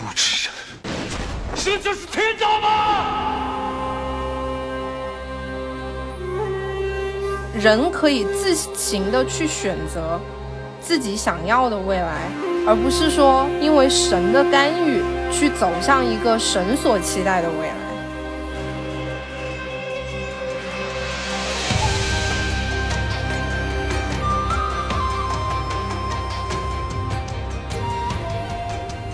孤之人，这就是天道吗？人可以自行的去选择自己想要的未来，而不是说因为神的干预去走向一个神所期待的未来。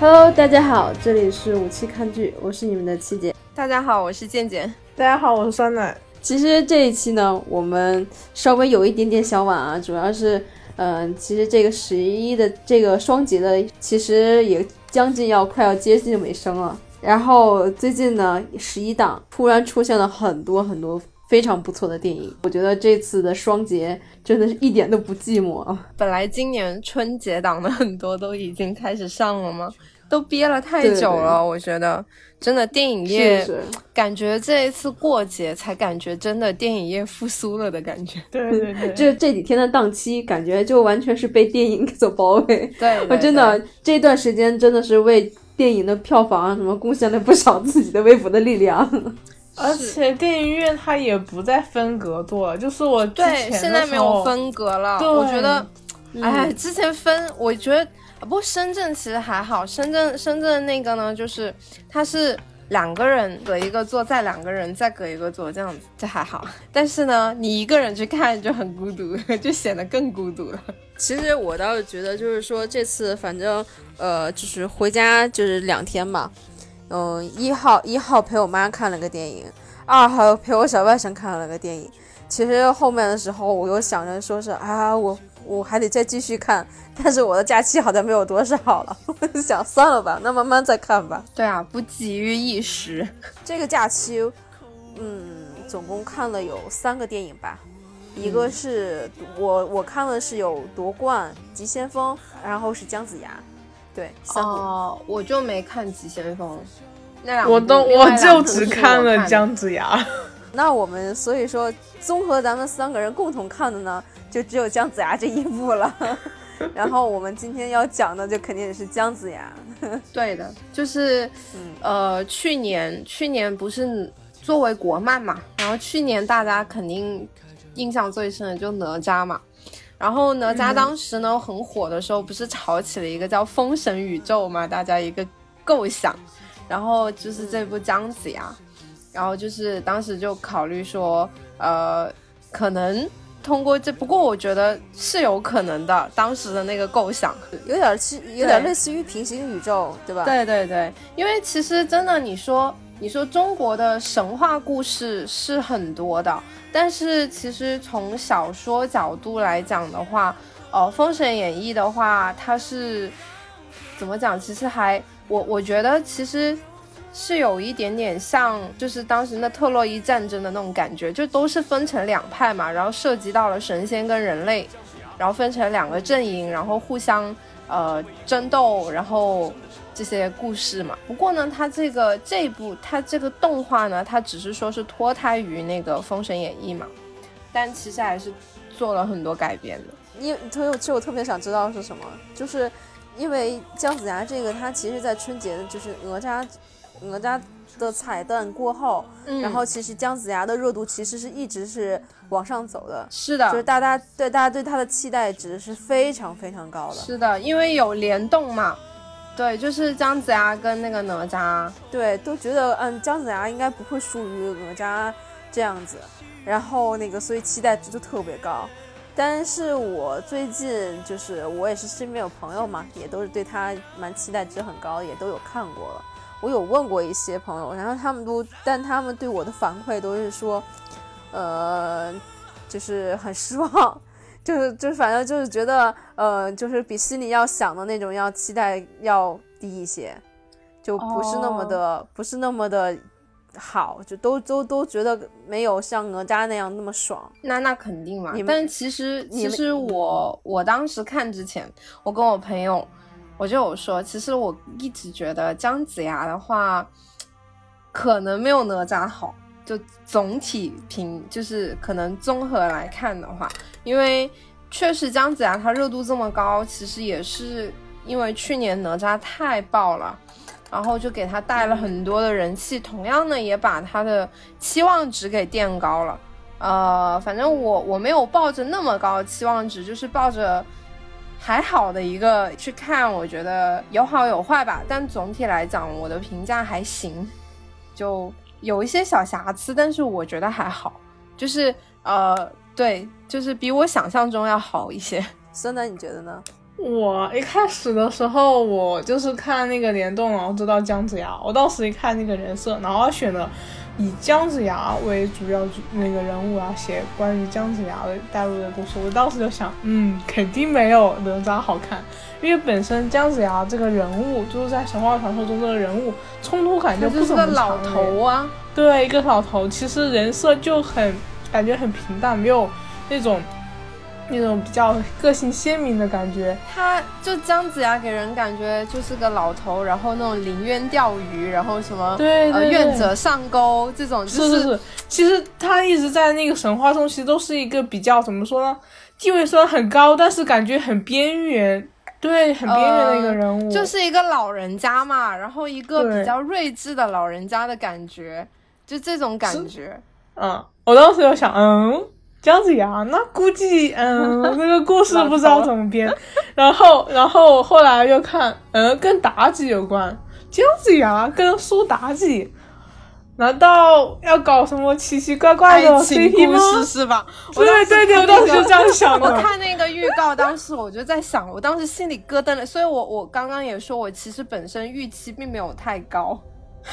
Hello，大家好，这里是武器看剧，我是你们的七姐。大家好，我是健健。大家好，我是酸奶。其实这一期呢，我们稍微有一点点小晚啊，主要是，嗯、其实这个十一的这个双节的，其实也将近要快要接近尾声了。然后最近呢，十一档突然出现了很多很多非常不错的电影，我觉得这次的双节真的是一点都不寂寞啊。本来今年春节档的很多都已经开始上了吗？都憋了太久了，我觉得真的电影业是是感觉这一次过节才感觉真的电影业复苏了的感觉。对对对，这 这几天的档期，感觉就完全是被电影所包围。对，我真的这段时间真的是为电影的票房啊什么贡献了不少自己的微薄的力量。而且电影院它也不再分隔做了，就是我对现在没有分隔了。对我觉得，嗯哎，之前分，我觉得不过深圳其实还好，深圳深圳那个呢，就是它是。两个人隔一个座，再两个人再隔一个座，这样子这还好。但是呢，你一个人去看就很孤独，就显得更孤独了。其实我倒是觉得，就是说这次反正呃，就是回家就是两天嘛，嗯，一号一号陪我妈看了个电影，二号陪我小外甥看了个电影。其实后面的时候，我又想着说是啊，我我还得再继续看，但是我的假期好像没有多少了，我 就想算了吧，那慢慢再看吧。对啊，不急于一时。这个假期，嗯，总共看了有三个电影吧，一个是我我看的是有夺冠、急先锋，然后是姜子牙，对，三部。哦，我就没看《急先锋》，那两部我都我就只看了姜子牙。那我们所以说，综合咱们三个人共同看的呢，就只有姜子牙这一部了。然后我们今天要讲的就肯定是姜子牙。对的，就是，嗯呃，去年去年不是作为国漫嘛，然后去年大家肯定印象最深的就哪吒嘛，然后哪吒当时呢、很火的时候，不是炒起了一个叫封神宇宙嘛，大家一个构想，然后就是这部姜子牙，然后就是当时就考虑说，呃，可能。通过这，不过我觉得是有可能的。当时的那个构想，有点其有点类似于平行宇宙，对吧？对对对，因为其实真的，你说你说中国的神话故事是很多的，但是其实从小说角度来讲的话，呃，《封神演义》的话，它是怎么讲？其实还我我觉得其实。是有一点点像，就是当时那特洛伊战争的那种感觉，就都是分成两派嘛，然后涉及到了神仙跟人类，然后分成两个阵营，然后互相呃争斗，然后这些故事嘛。不过呢，它这个这一部它这个动画呢，它只是说是脱胎于那个《封神演义》嘛，但其实还是做了很多改编的。因为所以其实我特别想知道是什么，就是因为姜子牙这个，他其实在春节就是哪吒哪吒的彩蛋过后，嗯然后其实姜子牙的热度其实是一直是往上走的，是的，就是大家对大家对他的期待值是非常非常高的。是的，因为有联动嘛。对，就是姜子牙跟那个哪吒，对，都觉得嗯姜子牙应该不会输于哪吒这样子，然后那个所以期待值就特别高。但是我最近就是我也是身边有朋友嘛，也都是对他蛮期待值很高的，也都有看过了。我有问过一些朋友，然后他们都，但他们对我的反馈都是说，呃，就是很失望，就是就是反正就是觉得，呃，就是比心里要想的那种要期待要低一些，就不是那么的，不是那么的好，就都都都觉得没有像哪吒那样那么爽。那那肯定嘛你。们但其实其实我我当时看之前，我跟我朋友我就有说，其实我一直觉得姜子牙的话，可能没有哪吒好。就总体评，就是可能综合来看的话，因为确实姜子牙他热度这么高，其实也是因为去年哪吒太爆了。然后就给他带了很多的人气，同样呢也把他的期望值给垫高了。呃，反正我我没有抱着那么高的期望值，就是抱着还好的一个去看，我觉得有好有坏吧。但总体来讲，我的评价还行，就有一些小瑕疵，但是我觉得还好，就是呃，对，就是比我想象中要好一些。孙楠，你觉得呢？我一开始的时候，我就是看那个联动，然后知道姜子牙。我当时一看那个人设，然后选的以姜子牙为主要那个人物啊，写关于姜子牙的带入的故事。我当时就想，嗯，肯定没有哪吒好看，因为本身姜子牙这个人物就是在神话传说中这个人物冲突感就不是个老头啊，对，一个老头，其实人设就很感觉很平淡，没有那种。那种比较个性鲜明的感觉，他就姜子牙给人感觉就是个老头，然后那种临渊钓鱼，然后什么对呃愿者上钩这种，是是是。其实他一直在那个神话中，其实都是一个比较怎么说呢？地位虽然很高，但是感觉很边缘，对，很边缘的一个人物，就是一个老人家嘛，然后一个比较睿智的老人家的感觉，就这种感觉。嗯，我当时就想，嗯。姜子牙，那估计，嗯，那个故事不知道怎么编。然后，然后后来又看，嗯，跟妲己有关。姜子牙跟苏妲己，难道要搞什么奇奇怪怪的 CP 吗？是吧？对对对，我当时就这样想的。我看那个预告，当时我就在想，我当时心里咯噔了。所以我我刚刚也说，我其实本身预期并没有太高，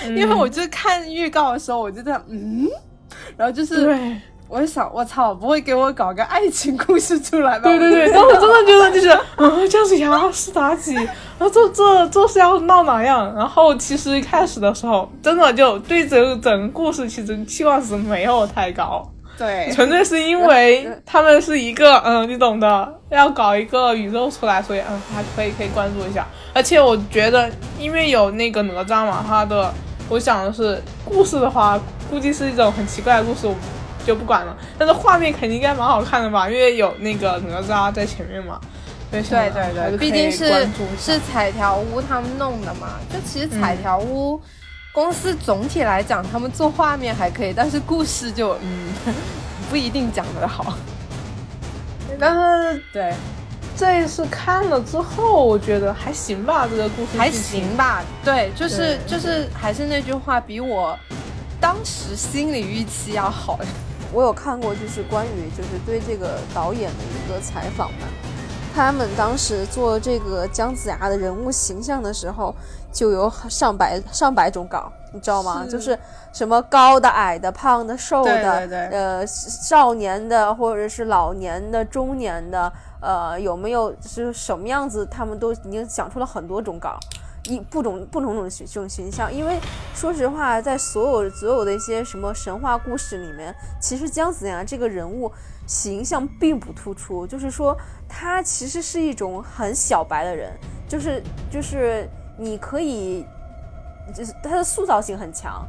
因为我就看预告的时候，我就在嗯，然后就是。我就想，我操，不会给我搞个爱情故事出来吧？对对对，当时 真的觉得就是，啊，姜子牙是妲己，然后这这这是要闹哪样？然后其实一开始的时候，真的就对整整个故事其实期望值没有太高，对，纯粹是因为他们是一个，嗯，你懂的，要搞一个宇宙出来，所以嗯，还可以可以关注一下。而且我觉得，因为有那个哪吒嘛，他的，我想的是故事的话，估计是一种很奇怪的故事。就不管了，但是画面肯定应该蛮好看的吧，因为有那个哪吒在前面嘛。对对对，毕竟是是彩条屋他们弄的嘛。就其实彩条屋公司总体来讲，他们做画面还可以，但是故事就嗯 不一定讲得好。但是对这一次看了之后，我觉得还行吧，这个故事还行吧。对，就是就是还是那句话，比我当时心理预期要好。我有看过，就是关于就是对这个导演的一个采访嘛。他们当时做这个姜子牙的人物形象的时候，就有上百上百种稿，你知道吗？就是什么高的、矮的、胖的、瘦的，呃，少年的或者是老年的、中年的，呃，有没有是什么样子？他们都已经想出了很多种稿。一不种不同种这种形象，因为说实话，在所有所有的一些什么神话故事里面，其实姜子牙这个人物形象并不突出，就是说他其实是一种很小白的人，就是就是你可以，就是他的塑造性很强，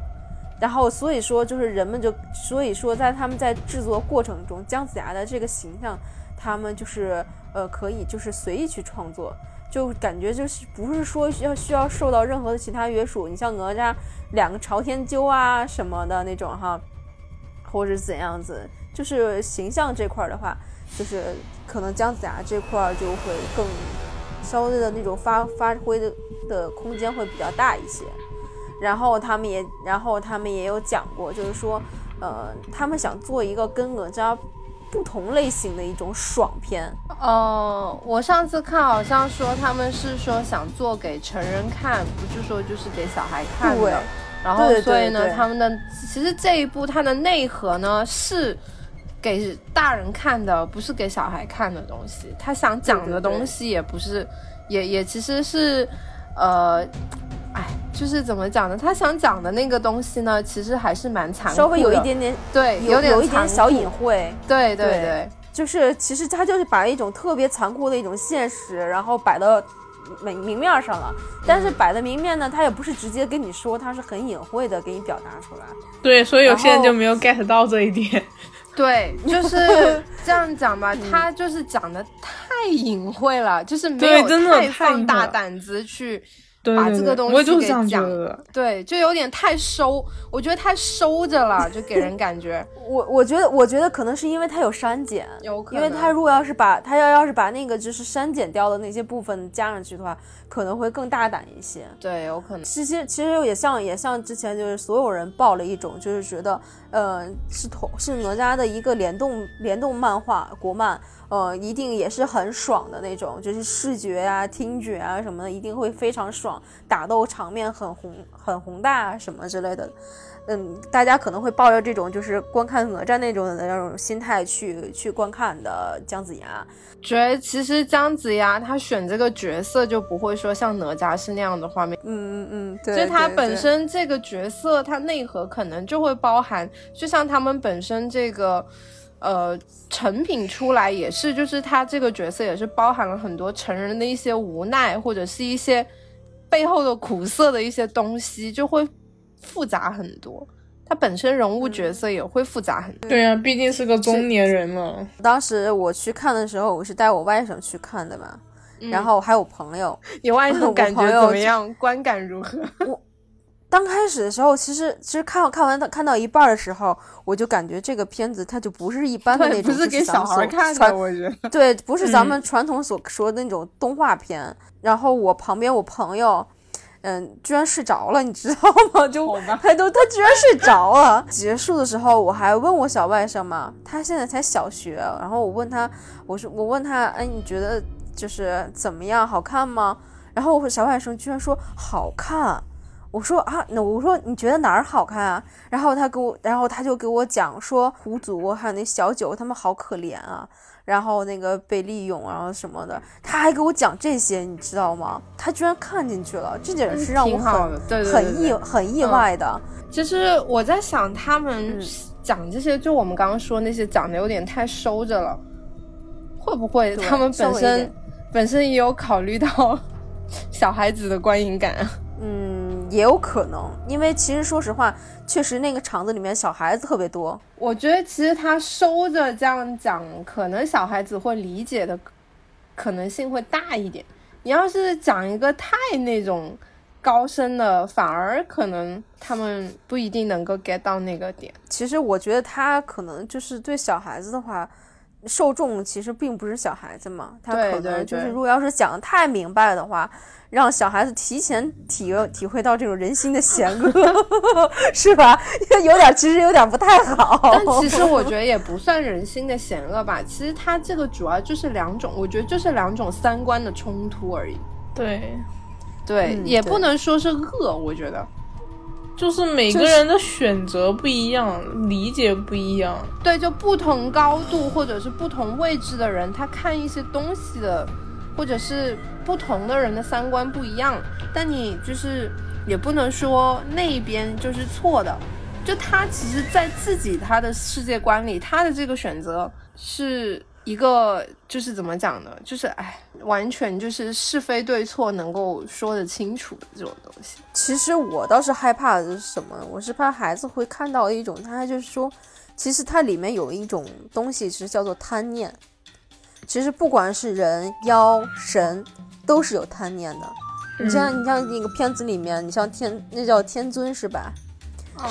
然后所以说就是人们就所以说在他们在制作过程中，姜子牙的这个形象，他们就是呃可以就是随意去创作。就感觉就是不是说需要需要受到任何的其他约束，你像哪吒两个朝天揪啊什么的那种哈，或者怎样子，就是形象这块的话，就是可能姜子牙这块就会更稍微的那种发发挥的的空间会比较大一些。然后他们也然后他们也有讲过，就是说呃他们想做一个跟哪吒。不同类型的一种爽片。呃，我上次看好像说他们是说想做给成人看，不是说就是给小孩看的。然后所以呢，他们的其实这一部它的内核呢是给大人看的，不是给小孩看的东西。他想讲的东西也不是，也也其实是，呃。哎，就是怎么讲呢？他想讲的那个东西呢，其实还是蛮残酷的，稍微有一点点，对，有有一点小隐晦。对对对，就是其实他就是把一种特别残酷的一种现实，然后摆到明明面上了。但是摆的明面呢，他也不是直接跟你说，他是很隐晦的给你表达出来。对，所以有些人就没有 get 到这一点。对，就是这样讲吧，他就是讲的太隐晦了，就是没有太放大胆子去。对对对把这个东我就是这西给讲。对，就有点太收，我觉得太收着了，就给人感觉 我我觉得，我觉得可能是因为它有删减，有可因为能它如果要是把它要要是把那个就是删减掉的那些部分加上去的话，可能会更大胆一些。对，有可能。其实其实也像也像之前就是所有人抱了一种，就是觉得呃是同是哪吒的一个联动联动漫画国漫，呃一定也是很爽的那种，就是视觉啊、听觉啊什么的，一定会非常爽，打斗场面很宏很宏大啊什么之类的。嗯，大家可能会抱着这种就是观看哪吒那种的那种心态去去观看的姜子牙。觉得其实姜子牙他选这个角色就不会说像哪吒是那样的画面，嗯嗯嗯，对，就他本身这个角色，他内核可能就会包含，就像他们本身这个。呃，成品出来也是，就是他这个角色也是包含了很多成人的一些无奈，或者是一些背后的苦涩的一些东西，就会复杂很多。他本身人物角色也会复杂很多。对呀、毕竟是个中年人了。当时我去看的时候，我是带我外甥去看的嘛，然后还有朋友。你外甥感觉怎么样？观感如何？我刚开始的时候，其实其实看看完看到一半的时候，我就感觉这个片子它就不是一般的那对，种，不是给小孩看的，我觉得。对，不是咱嗯们传统所说的那种动画片。然后我旁边我朋友，嗯，居然睡着了，你知道吗？就他都他居然睡着了。结束的时候，我还问我小外甥嘛，他现在才小学，然后我问他，我说我问他，哎，你觉得就是怎么样，好看吗？然后我小外甥居然说好看。我说啊，那我说你觉得哪儿好看啊？然后他给我，然后他就给我讲说狐族还有那小九他们好可怜啊，然后那个被利用，然后什么的，他还给我讲这些，你知道吗？他居然看进去了，这点是让我很的，对对对很意很意嗯外的。其实我在想，他们嗯讲这些，就我们刚刚说那些讲的有点太收着了，会不会他们本身本身也有考虑到 小孩子的观影感啊？嗯，也有可能，因为其实说实话，确实那个场子里面小孩子特别多。我觉得其实他收着这样讲，可能小孩子会理解的可能性会大一点。你要是讲一个太那种高深的，反而可能他们不一定能够 get 到那个点。其实我觉得他可能就是对小孩子的话，受众其实并不是小孩子嘛，他可能就是如果要是讲的太明白的话，让小孩子提前体体会到这种人心的险恶，是吧？有点其实有点不太好。但其实我 觉得也不算人心的险恶吧，其实它这个主要就是两种，我觉得就是两种三观的冲突而已。对，对，嗯对也不能说是恶，我觉得。就是每个人的选择不一样，理解不一样。对，就不同高度或者是不同位置的人，他看一些东西的，或者是不同的人的三观不一样，但你就是也不能说那边就是错的，就他其实在自己他的世界观里，他的这个选择是一个就是怎么讲呢？就是哎，完全就是是非对错能够说得清楚的这种东西。其实我倒是害怕的是什么？我是怕孩子会看到一种，他就是说，其实它里面有一种东西是叫做贪念。其实不管是人、妖、神，都是有贪念的。你像你像那个片子里面，你像天那叫天尊是吧？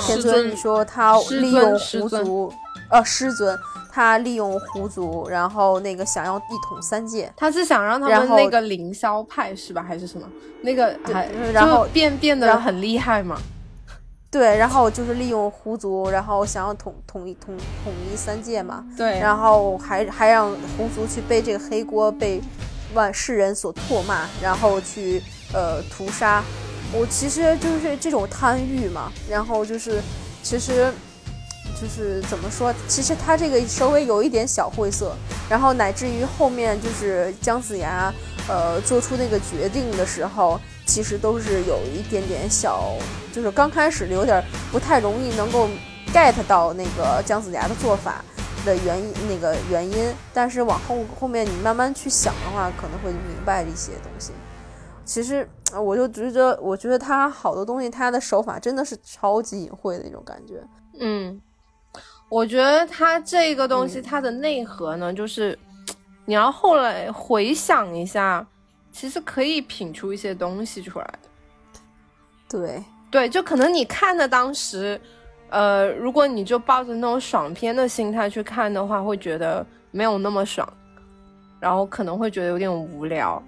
天尊，你说他利用狐族，呃，师尊，他利用狐族，然后那个想要一统三界。他是想让他然后们那个凌霄派是吧，还是什么？那个还然后变变得很厉害嘛？对，然后就是利用狐族，然后想要统统一统统一三界嘛。对，然后还还让狐族去背这个黑锅，被万世人所唾骂，然后去呃屠杀。我其实就是这种贪欲嘛，然后就是其实就是怎么说，其实他这个稍微有一点小晦涩，然后乃至于后面就是姜子牙呃做出那个决定的时候，其实都是有一点点小，就是刚开始有点不太容易能够 get 到那个姜子牙的做法。的原因那个原因，但是往后后面你慢慢去想的话，可能会明白一些东西。其实呃我就觉得，我觉得他好多东西，他的手法真的是超级隐晦的那种感觉。嗯，我觉得他这个东西嗯它的内核呢，就是你要后来回想一下，其实可以品出一些东西出来的。对，对，就可能你看的当时，呃，如果你就抱着那种爽片的心态去看的话，会觉得没有那么爽，然后可能会觉得有点无聊。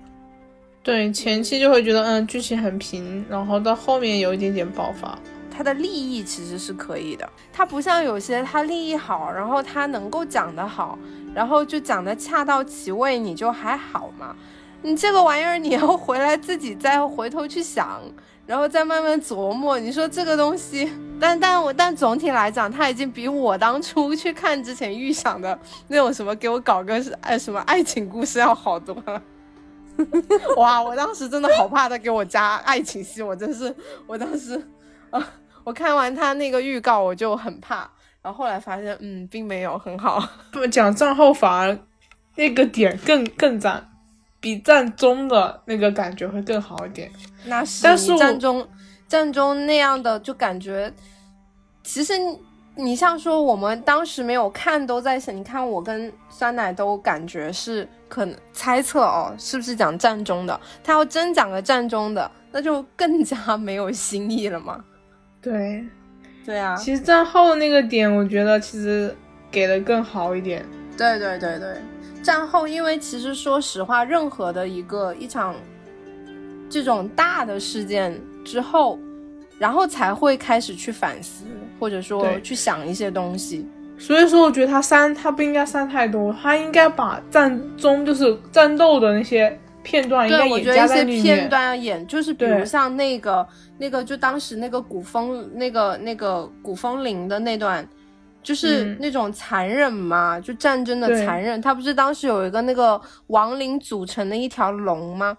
对，前期就会觉得嗯剧情很平，然后到后面有一点点爆发。它的立意其实是可以的，它不像有些它立意好，然后它能够讲得好，然后就讲得恰到其位，你就还好嘛。你这个玩意儿你要回来自己再回头去想，然后再慢慢琢磨。你说这个东西，但但我但总体来讲，它已经比我当初去看之前预想的那种什么给我搞个爱什么爱情故事要好多了。哇，我当时真的好怕他给我加爱情戏，我真是，我当时啊。我看完他那个预告，我就很怕，然后后来发现，嗯，并没有很好。不讲战后反而那个点更更赞，比战中的那个感觉会更好一点。那是，但是战中战中那样的就感觉，其实你像说我们当时没有看，都在想，你看我跟酸奶都感觉是可能猜测哦，是不是讲战中的？他要真讲个战中的，那就更加 没有新意了嘛。对，对啊，其实战后那个点，我觉得其实给的更好一点。对对对对，战后，因为其实说实话，任何的一个一场这种大的事件之后，然后才会开始去反思，或者说去想一些东西。所以说，我觉得他删他不应该删太多，他应该把战中就是战斗的那些。片段应该也加在里面。片段要演，就是比如像那个那个，就当时那个古风那个那个古风铃的那段，就是那种残忍嘛，就战争的残忍。他不是当时有一个那个亡灵组成的一条龙吗？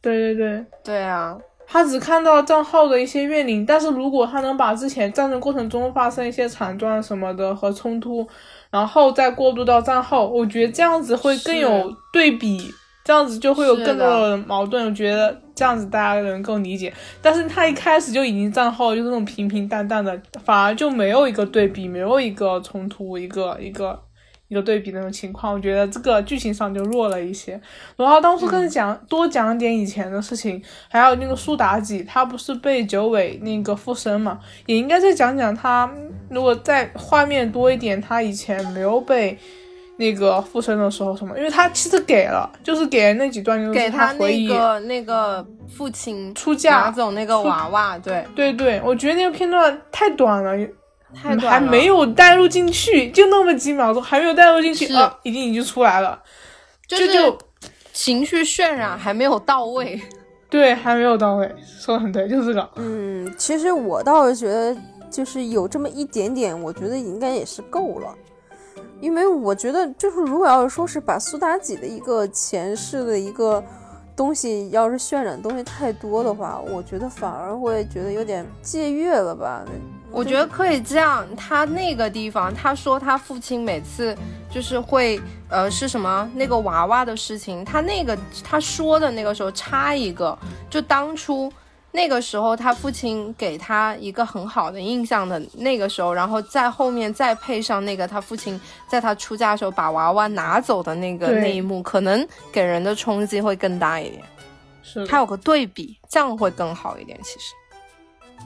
对对对对啊！他只看到账号的一些怨灵，但是如果他能把之前战争过程中发生一些惨状什么的和冲突，然后再过渡到战后，我觉得这样子会更有对比。这样子就会有更多的矛盾，我觉得这样子大家能够理解。但是他一开始就已经账号就是那种平平淡淡的，反而就没有一个对比，没有一个冲突，一个一个一个对比那种情况。我觉得这个剧情上就弱了一些。然后当初更讲多讲点以前的事情，还有那个苏妲己，她不是被九尾那个附身嘛，也应该再讲讲她。如果在画面多一点，她以前没有被。那个附身的时候什么？因为她其实给了，就是给那几段，就是他回忆那个那个父亲出嫁拿走那个娃娃，对对对，我觉得那个片段太短了，太短，还没有带入进去，就那么几秒钟，还没有带入进去啊，已经已经出来了，就就情绪渲染还没有到位，对，还没有到位，说的很对，就是这个。嗯，其实我倒是觉得，就是有这么一点点，我觉得应该也是够了。因为我觉得，就是如果要是说是把苏妲己的一个前世的一个东西，要是渲染东西太多的话，我觉得反而会觉得有点借阅了吧。我觉得可以这样，他那个地方，他说他父亲每次就是会，呃，是什么那个娃娃的事情，他那个他说的那个时候插一个，就当初。那个时候，他父亲给他一个很好的印象的那个时候，然后在后面再配上那个他父亲在他出嫁的时候把娃娃拿走的那个那一幕，可能给人的冲击会更大一点。是，他有个对比，这样会更好一点。其实，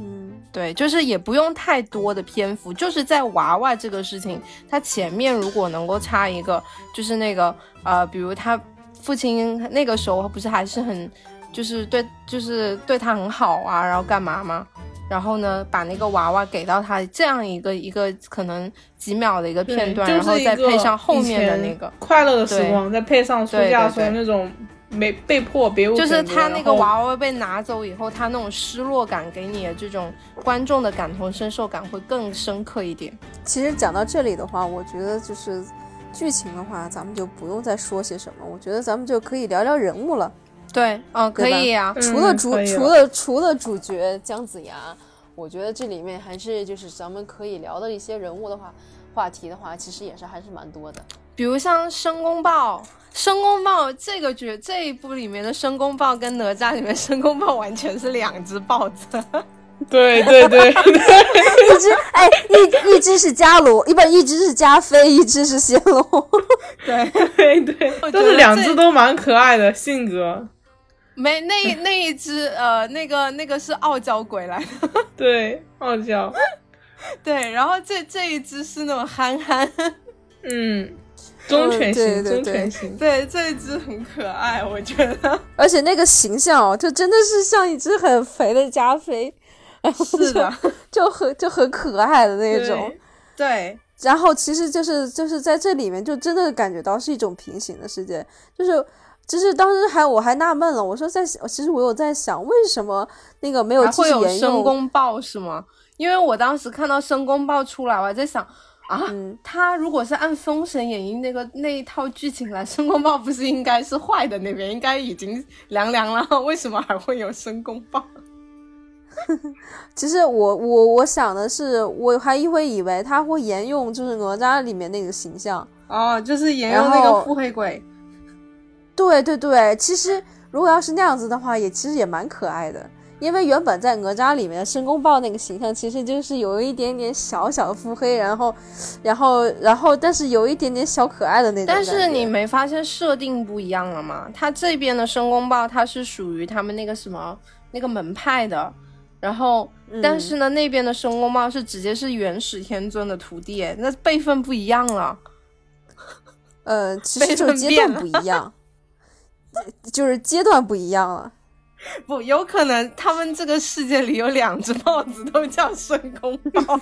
嗯，对，就是也不用太多的篇幅，就是在娃娃这个事情，他前面如果能够插一个，就是那个呃，比如他父亲那个时候不是还是很。就是对，就是对他很好啊，然后干嘛吗？然后呢，把那个娃娃给到他，这样一个一个可能几秒的一个片段，然后再配上后面的那个快乐的时光，再配上暑假时候那种没被迫别无就是他那个娃娃被拿走以后，他那种失落感给你的这种观众的感同身受感会更深刻一点。其实讲到这里的话，我觉得就是剧情的话，咱们就不用再说些什么，我觉得咱们就可以聊聊人物了。对，嗯，可以呀。除了主，除了除了主角姜子牙，我觉得这里面还是就是咱们可以聊的一些人物的话，话题的话，其实也是还是蛮多的。比如像申公豹，申公豹这个角这一部里面的申公豹跟哪吒里面申公豹完全是两只豹子。对对对，一只哎一一只是伽罗，一不一只是加菲，一只是仙龙。对对对，都是两只都蛮可爱的性格。没那那一只呃，那个那个是傲娇鬼来的，对，傲娇，对，然后这这一只是那种憨憨，嗯，忠犬型，对对对忠犬型，对，这一只很可爱，我觉得 而且那个形象哦，就真的是像一只很肥的加菲，是的，就就很就很可爱的那种。对对，然后其实就是就是在这里面就真的感觉到是一种平行的世界，就是就是当时还我还纳闷了，我说在想其实我有在想为什么那个没有还会有继续沿用，申公豹是吗？因为我当时看到申公豹出来，我还在想啊，嗯，他如果是按《封神演义》那个 那一套剧情来，申公豹不是应该是坏的那边，应该已经凉凉了，为什么还会有申公豹？其实我我我想的是，我还一会以为他会沿用就是哪吒里面那个形象，哦，就是沿用那个腹黑鬼。对对对，其实如果要是那样子的话，也其实也蛮可爱的。因为原本在哪吒里面的申公豹那个形象，其实就是有一点点小小的腹黑，然后，然后，然后，但是有一点点小可爱的那种。但是你没发现设定不一样了吗？他这边的申公豹，他是属于他们那个什么那个门派的，然后，嗯但是呢，那边的申公豹是直接是元始天尊的徒弟，那辈分不一样了。呃，其实就阶段不一样，就是阶段不一样了。不，有可能他们这个世界里有两只豹子都叫申公豹，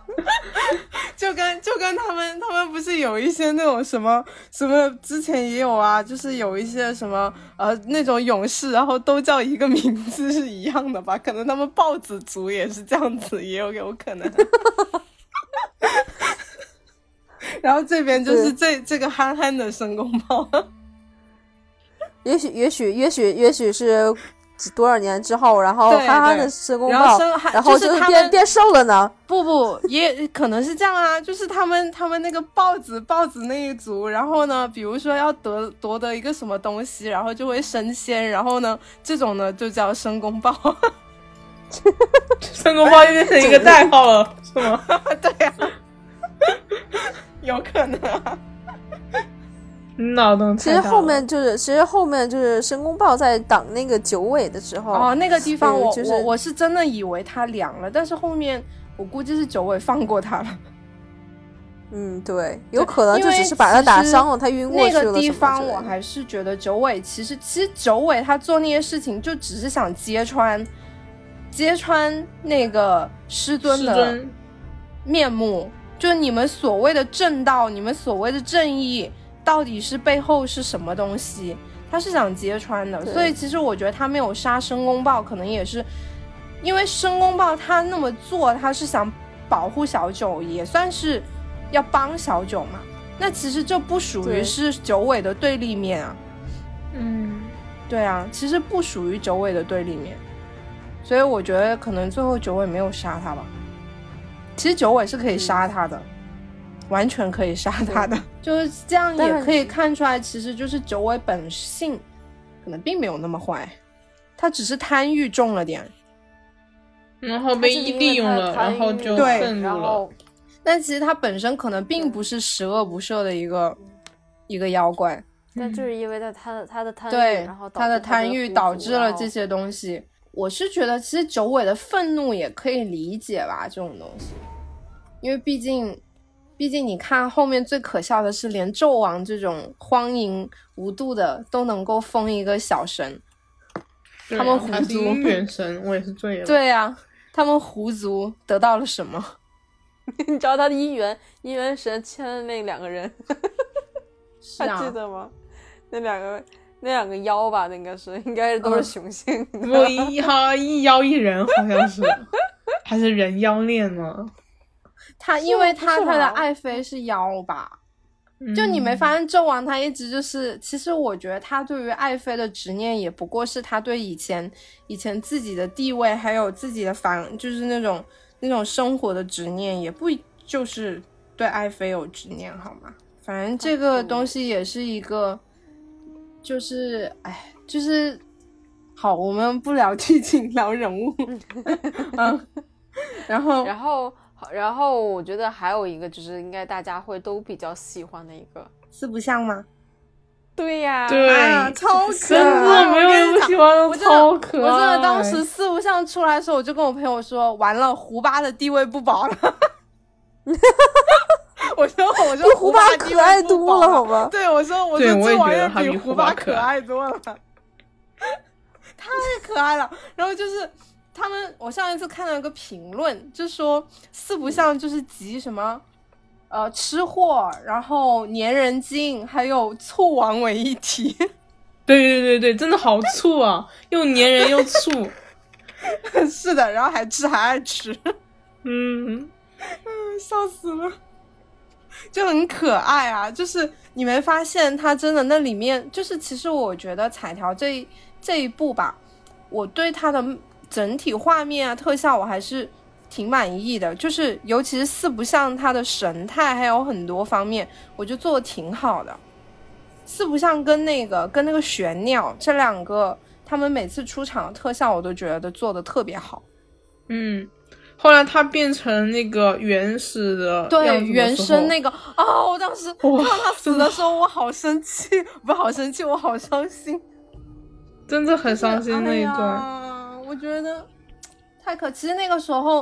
就跟就跟他们他们不是有一些那种什么什么，之前也有啊，就是有一些什么呃那种勇士，然后都叫一个名字是一样的吧？可能他们豹子族也是这样子，也有有可能。然后这边就是这这个憨憨的申公豹。也许，也许，也许，也许是多少年之后，然后憨憨的申公然后豹，然后就是他变变瘦了呢。不不，也可能是这样啊，就是他们他们那个豹子豹子那一族，然后呢，比如说要得夺得一个什么东西，然后就会升仙，然后呢，这种呢就叫申公豹。申公豹就变成一个代号了，是吗？对呀、有可能啊。你脑洞其实后面就是，其实后面就是申公豹在挡那个九尾的时候，哦，那个地方我、就是我我是真的以为他凉了，但是后面我估计是九尾放过他了。嗯，对，有可能就只是把他打伤了，他晕过去了那个地方我还是觉得九尾其实其实九尾他做那些事情就只是想揭穿揭穿那个师尊的面目，就是你们所谓的正道，你们所谓的正义，到底是背后是什么东西？他是想揭穿的，所以其实我觉得他没有杀申公豹，可能也是因为申公豹他那么做，他是想保护小九，也算是要帮小九嘛。那其实这不属于是九尾的对立面啊，嗯，对啊，其实不属于九尾的对立面，所以我觉得可能最后九尾没有杀他吧。其实九尾是可以杀他的，完全可以杀他的，就是这样也可以看出来，其实就是九尾本性可能并没有那么坏，他只是贪欲重了点。然后被利用了，然后就对愤怒了。然后但其实他本身可能并不是十恶不赦的一个一个妖怪，但就是因为他他的他的贪欲，对然后他的贪欲导致了这。些东西。我是觉得，其实九尾的愤怒也可以理解吧，这种东西，因为毕竟，毕竟你看后面最可笑的是，连纣王这种荒淫无度的都能够封一个小神。对他们狐族元神，我也是醉了。对呀、他们狐族得到了什么？你知道他的姻缘姻缘神牵的那两个人，还是啊记，得吗？那两个那两个妖吧，那个是应该是都是嗯雄性的。不一妖一妖一人，好像是，还是人妖恋呢？他因为他他的爱妃是妖吧？就你没嗯发现纣王他一直就是，其实我觉得他对于爱妃的执念也不过是他对以前以前自己的地位还有自己的房，就是那种那种生活的执念，也不就是对爱妃有执念好吗？反正这个东西也是一个，就是哎，就是好，我们不聊 剧情，聊人物，嗯，然后然后，然后我觉得还有一个就是应该大家会都比较喜欢的一个，四不像吗？对呀，对，超可真爱！的没有人不喜欢的，超可爱。我真的当时四不像出来的时候，我就跟我朋友说，完了，胡巴的地位不保了。我说，我说比胡巴可爱多了，好吗？对，我说，我说这玩意儿觉得他比比胡巴胡巴可可爱多了，太可爱了。然后就是他们，我上一次看到一个评论，就说四不像就是集什么。呃，吃货，然后粘人精，还有醋王为一体，对对对对，真的好醋啊，又粘人又醋。是的，然后还吃还爱吃，嗯嗯，笑死了，就很可爱啊！就是你没发现他真的那里面，就是其实我觉得彩条这一这一部吧，我对他的整体画面啊、特效我还是挺满意的，就是尤其是四不像它的神态，还有很多方面，我觉得做的挺好的。四不像跟那个跟那个玄鸟这两个，他们每次出场的特效，我都觉得做的特别好。嗯，后来他变成那个原始的样对，原生那个啊、我当时看他死的时候，我好生气，不是好生气，我好伤心，真的很伤心那一段。哎、我觉得太可，其实那个时候，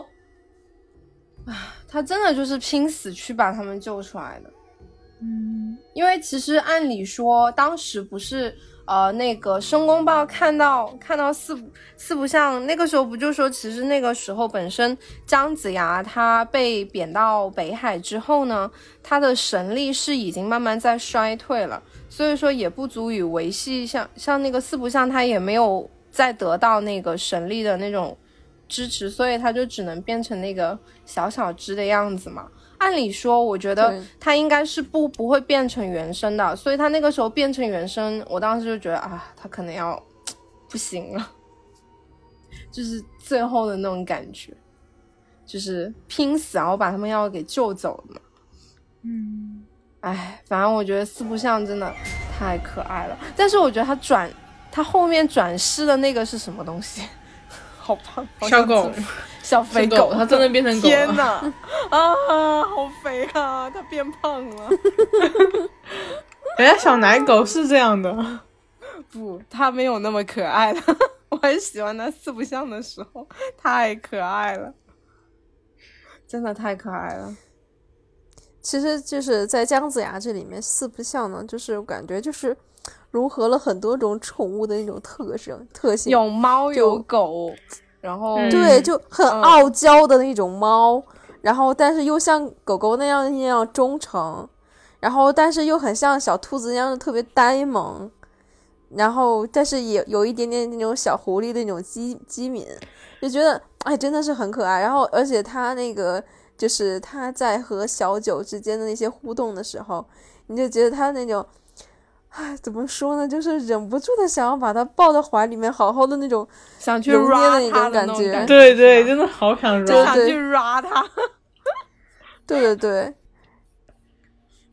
啊，他真的就是拼死去把他们救出来的。嗯，因为其实按理说，当时不是呃那个申公豹看到看到四不四不像，那个时候不就说，其实那个时候本身姜子牙他被贬到北海之后呢，他的神力是已经慢慢在衰退了，所以说也不足以维系像像那个四不像他也没有再得到那个神力的那种支持，所以他就只能变成那个小小只的样子嘛。按理说，我觉得他应该是不不会变成原生的，所以他那个时候变成原生，我当时就觉得啊，他可能要 不行了，就是最后的那种感觉，就是拼死然后把他们要给救走了嘛。嗯，哎，反正我觉得四不像真的太可爱了，但是我觉得他转他后面转世的那个是什么东西？好胖，好小狗，小肥狗它真的变成狗了 天哪，啊，好肥啊！它变胖了。人家小奶狗是这样的。不，它没有那么可爱了。我很喜欢它四不像的时候，太可爱了，真的太可爱了。其实就是在姜子牙这里面，四不像呢，就是我感觉就是融合了很多种宠物的那种特征特性，有猫有狗，然后嗯对，就很嗯傲娇的那种猫，然后但是又像狗狗那样那样忠诚，然后但是又很像小兔子那样的特别呆萌，然后但是也有一点点那种小狐狸的那种机机敏，就觉得哎真的是很可爱。然后而且它那个就是它在和小九之间的那些互动的时候，你就觉得它那种。唉，怎么说呢？就是忍不住的想要把他抱到怀里面，好好的那种想去揉捏的那种感觉对对，真的好想去 ra 它。对对对，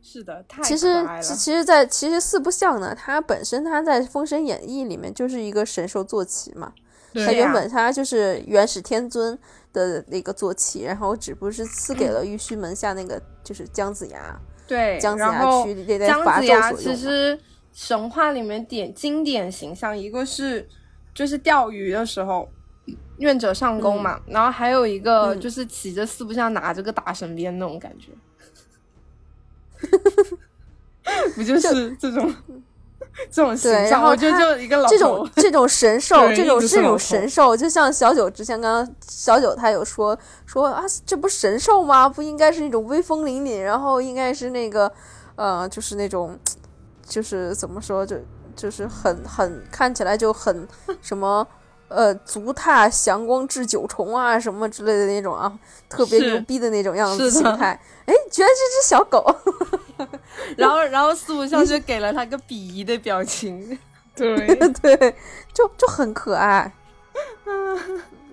是的，太其实。其其实在，其实四不像呢，他本身他在《封神演义》里面就是一个神兽坐骑嘛，对它原本他就是元始天尊的那个坐骑，然后只不过是赐给了玉虚门下那个就是姜子牙，对，姜子牙去那类姜伐纣子牙其所用嘛。实神话里面典经典形象，一个是就是钓鱼的时候。愿者上钩嘛，然后还有一个嗯就是骑着四不像拿着个大神鞭那种感觉，不就是这种这种形象？对然后我觉得他就一个老这种这种神兽，这种这种神兽，就像小九之前刚刚小九他有说说啊，这不神兽吗？不应该是那种威风凛凛，然后应该是那个呃，就是那种就是怎么说，就就是很很看起来就很 什么。呃，足踏祥光至九重啊，什么之类的那种啊，特别牛逼的那种样子是的形态。哎，居然是只小狗，然后然后四不像 就给了他个鄙夷的表情，对，对，就就很可爱。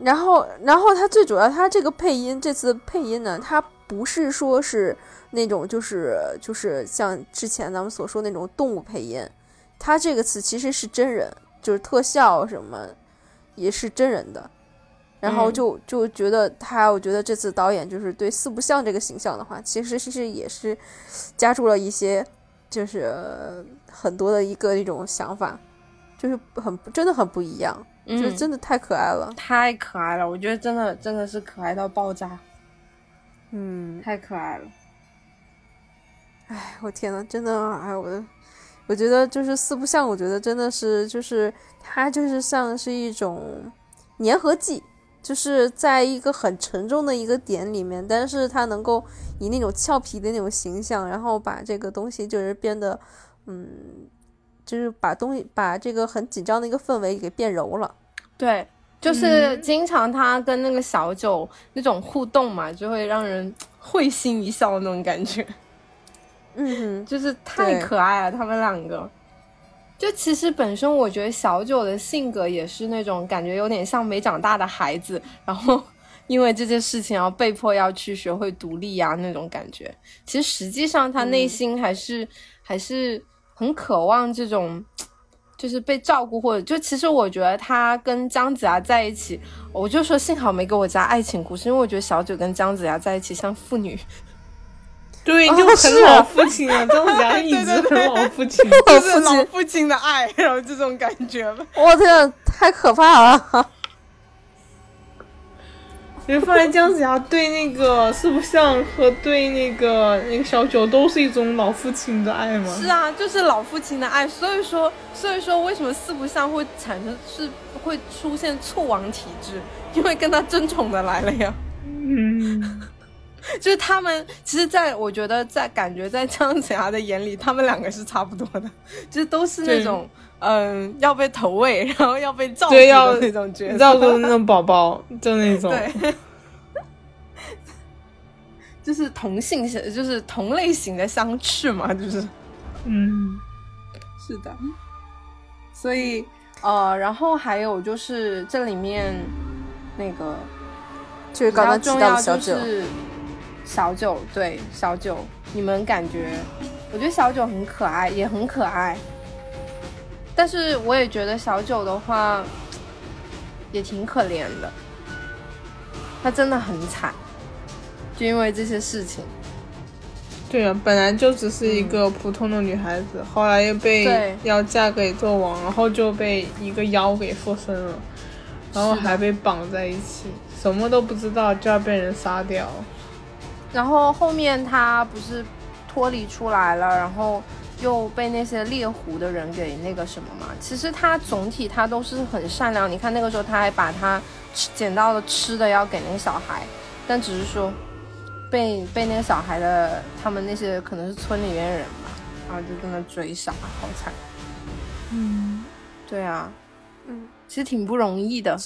然后，然后他最主要，他这个配音，这次配音呢，他不是说是那种就是就是像之前咱们所说那种动物配音，它这个词其实是真人，就是特效什么也是真人的。然后嗯。就就觉得他，我觉得这次导演就是对四不像这个形象的话，其实其实也是加入了一些就是很多的一个那种想法，就是很真的很不一样，就是真的太可爱了，太可爱了，我觉得真的真的是可爱到爆炸，嗯，太可爱了。哎，我天呐，真的，哎，我的，我觉得就是四不像，我觉得真的是，就是它就是像是一种粘合剂，就是在一个很沉重的一个点里面，但是它能够以那种俏皮的那种形象，然后把这个东西就是变得，嗯，就是把东西把这个很紧张的一个氛围给变柔了。对，就是经常他跟那个小九那种互动嘛，就会让人会心一笑那种感觉。嗯哼，就是太可爱了，他们两个。就其实本身我觉得小九的性格也是那种感觉有点像没长大的孩子，然后 因为这件事情要被迫要去学会独立呀那种感觉。其实实际上他内心还是、还是很渴望这种，就是被照顾或者就其实我觉得他跟姜子牙在一起，我就说幸好没给我加爱情故事，因为我觉得小九跟姜子牙在一起像父女。对，就很老父亲啊，姜子牙一直很老父亲，就是老父亲的爱，然后这种感觉吧。我天，太可怕了！你发现姜子牙对那个四不像和对那个那个小九都是一种老父亲的爱吗？是啊，就是老父亲的爱。所以说，所以说为什么四不像会产生是会出现醋王体质？因为跟他争宠的来了呀。嗯。就是他们，其实，在我觉得，在感觉在姜子牙的眼里，他们两个是差不多的，就是都是那种，嗯，要被投喂，然后要被照顾的那种角色，照顾的那种宝宝，就那种，对，就是同性，就是同类型的相斥嘛，就是，嗯，是的，所以，呃，然后还有就是这里面那个，就是刚刚重要就是。小九对小九，你们感觉？我觉得小九很可爱，也很可爱。但是我也觉得小九的话，也挺可怜的。他真的很惨，就因为这些事情。对啊，本来就只是一个普通的女孩子，后来又被要嫁给纣王，然后就被一个妖给附身了，然后还被绑在一起，什么都不知道就要被人杀掉。然后后面他不是脱离出来了，然后又被那些猎狐的人给那个什么嘛？其实他总体他都是很善良。你看那个时候他还把他吃捡到的吃的要给那个小孩，但只是说被被那个小孩的他们那些可能是村里面人吧，然后就在那追杀，好惨。嗯，对啊，嗯，其实挺不容易的，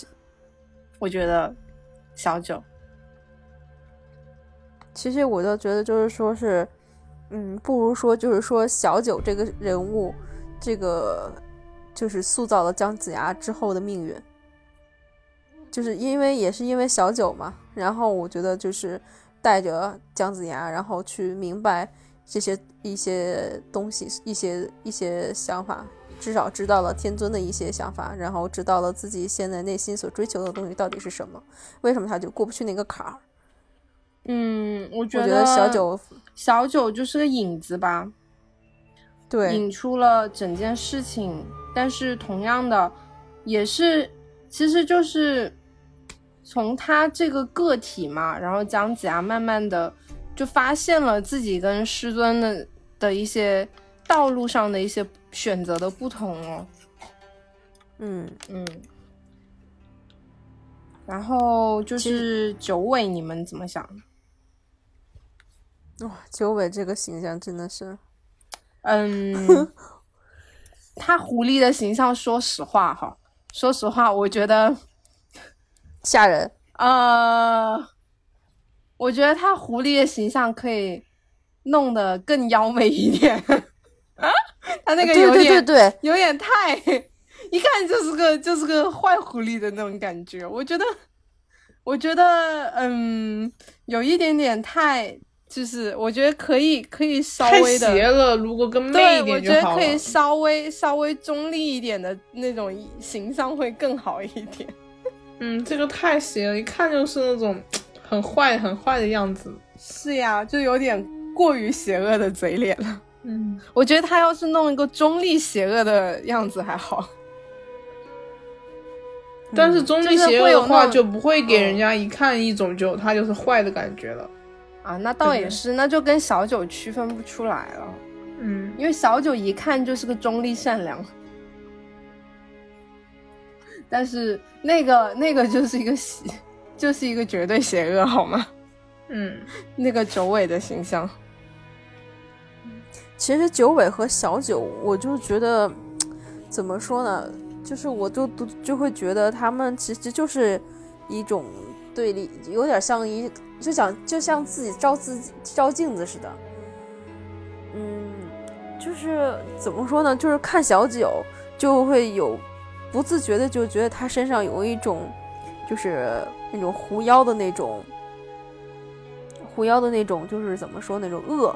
我觉得小九。其实我就觉得，就是说是，嗯，不如说就是说小九这个人物，这个就是塑造了姜子牙之后的命运，就是因为也是因为小九嘛，然后我觉得就是带着姜子牙，然后去明白这些一些东西，一些一些想法，至少知道了天尊的一些想法，然后知道了自己现在内心所追求的东西到底是什么，为什么他就过不去那个坎儿。嗯，我觉得小九小九就是个影子吧，对，引出了整件事情。但是同样的，也是其实就是从他这个个体嘛，然后姜子牙慢慢的就发现了自己跟师尊的的一些道路上的一些选择的不同哦。嗯嗯。然后就是九尾，你们怎么想？哇，九尾这个形象真的是，嗯，他狐狸的形象，说实话哈，说实话，我觉得 吓人。呃，我觉得他狐狸的形象可以弄得更妖媚一点。啊，他那个有点，对对对，有点太，一看就是个就是个坏狐狸的那种感觉。我觉得，我觉得，嗯，有一点点太。就是我觉得可以，可以稍微的。太邪了，如果更媚一点对，我觉得可以稍微稍微中立一点的那种形象会更好一点。嗯，这个太邪了，一看就是那种很坏很坏的样子。是呀，就有点过于邪恶的嘴脸了。嗯，我觉得他要是弄一个中立邪恶的样子还好。但是中立邪恶的话，就不会给人嗯家一看一种就他就是坏的感觉了。啊，那倒也是，那就跟小九区分不出来了，嗯，因为小九一看就是个中立善良，但是那个那个就是一个邪，就是一个绝对邪恶，好吗？嗯，那个九尾的形象，其实九尾和小九，我就觉得怎么说呢？就是我就就就会觉得他们其实就是一种对立，有点像一就想就像自己照自己照镜子似的。嗯，就是怎么说呢？就是看小九就会有不自觉的就觉得他身上有一种就是那种狐妖的那种狐妖的那种，就是怎么说那种恶。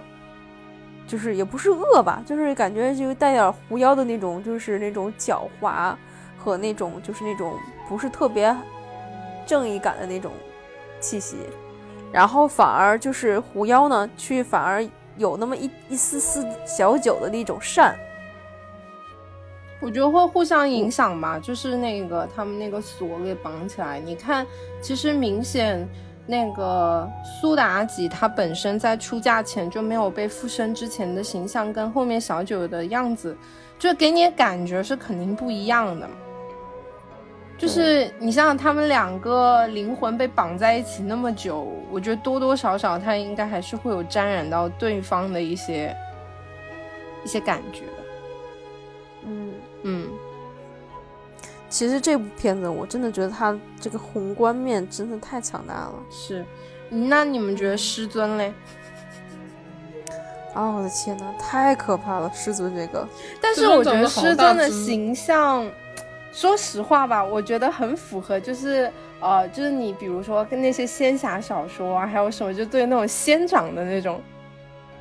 就是也不是恶吧，就是感觉就带点狐妖的那种，就是那种狡猾和那种就是那种不是特别正义感的那种气息，然后反而就是狐妖呢，去反而有那么一一丝丝小九的那种善。我觉得会互相影响吧，就是那个他们那个锁给绑起来，你看，其实明显。那个苏妲己，她本身在出嫁前就没有被附身之前的形象，跟后面小九的样子，就给你感觉是肯定不一样的。就是你想想，他们两个灵魂被绑在一起那么久，我觉得多多少少他应该还是会有沾染到对方的一些一些感觉。嗯嗯。其实这部片子，我真的觉得它这个宏观面真的太强大了。是，那你们觉得师尊嘞？啊，我的天呐，太可怕了！师尊这个，但是我觉得师尊的形象，说实话吧，我觉得很符合，就是呃，就是你比如说跟那些仙侠小说啊，还有什么，就对那种仙长的那种。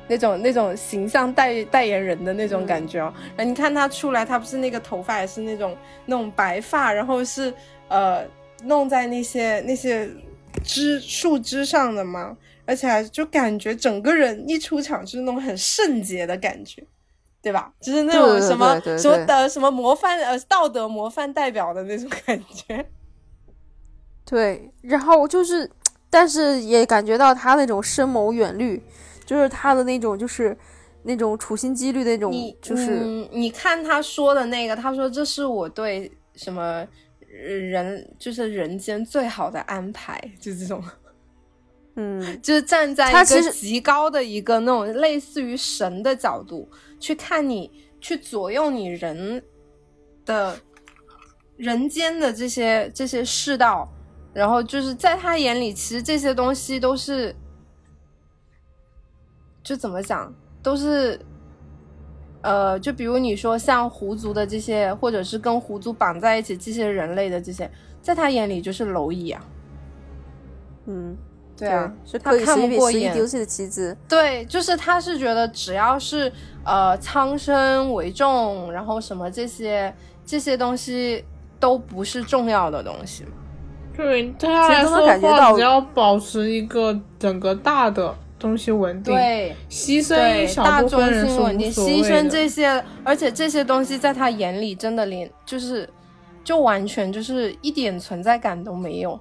那种那种形象代代言人的那种感觉哦，然后你看他出来，他不是那个头发也是那种那种白发，然后是呃弄在那些那些枝树枝上的嘛，而且还就感觉整个人一出场就是那种很圣洁的感觉，对吧？就是那种什么什么的什么模范呃道德模范代表的那种感觉。对，然后就是，但是也感觉到他那种深谋远虑。就是他的那种，就是那种处心积虑的那种，就是、嗯、你看他说的那个，他说这是我对什么人，就是人间最好的安排，就这种，嗯，就是站在一个极高的一个那种类似于神的角度去看你，去左右你人的人间的这些这些世道，然后就是在他眼里，其实这些东西都是。就怎么讲，都是，呃，就比如你说像狐族的这些，或者是跟狐族绑在一起这些人类的这些，在他眼里就是蝼蚁啊。嗯，对啊，是可以随便随意丢弃的棋子。对，就是他是觉得只要是呃苍生为重，然后什么这些这些东西都不是重要的东西嘛。对，对他来说的话，只要保持一个整个大的。东西稳定，对，牺牲一小部分人是稳定，牺牲这些，而且这些东西在他眼里真的连就是，就完全就是一点存在感都没有，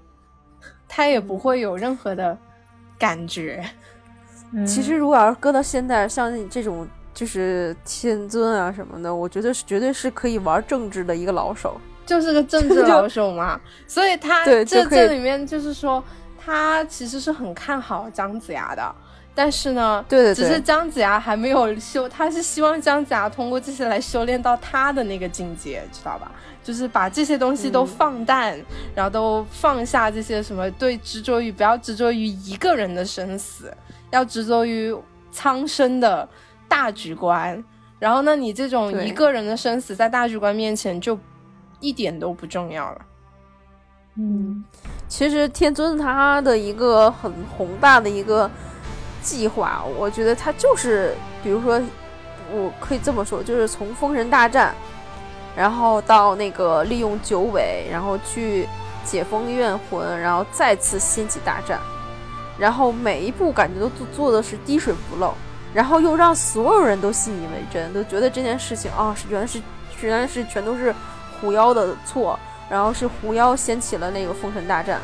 他也不会有任何的感觉。嗯、其实如果要是搁到现在，像这种就是天尊啊什么的，我觉得是绝对是可以玩政治的一个老手，就是个政治老手嘛。所以他对这这里面就是说，他其实是很看好姜子牙的。但是呢，对对对，只是姜子牙还没有修，他是希望姜子牙通过这些来修炼到他的那个境界，知道吧？就是把这些东西都放淡，嗯、然后都放下这些什么对执着于不要执着于一个人的生死，要执着于苍生的大局观。然后呢，你这种一个人的生死在大局观面前就一点都不重要了。嗯，其实天尊他的一个很宏大的一个。计划，我觉得他就是，比如说，我可以这么说，就是从封神大战，然后到那个利用九尾，然后去解封怨魂，然后再次掀起大战，然后每一步感觉都做做的是滴水不漏，然后又让所有人都信以为真，都觉得这件事情啊，是原来是原来是全都是狐妖的错，然后是狐妖掀起了那个封神大战，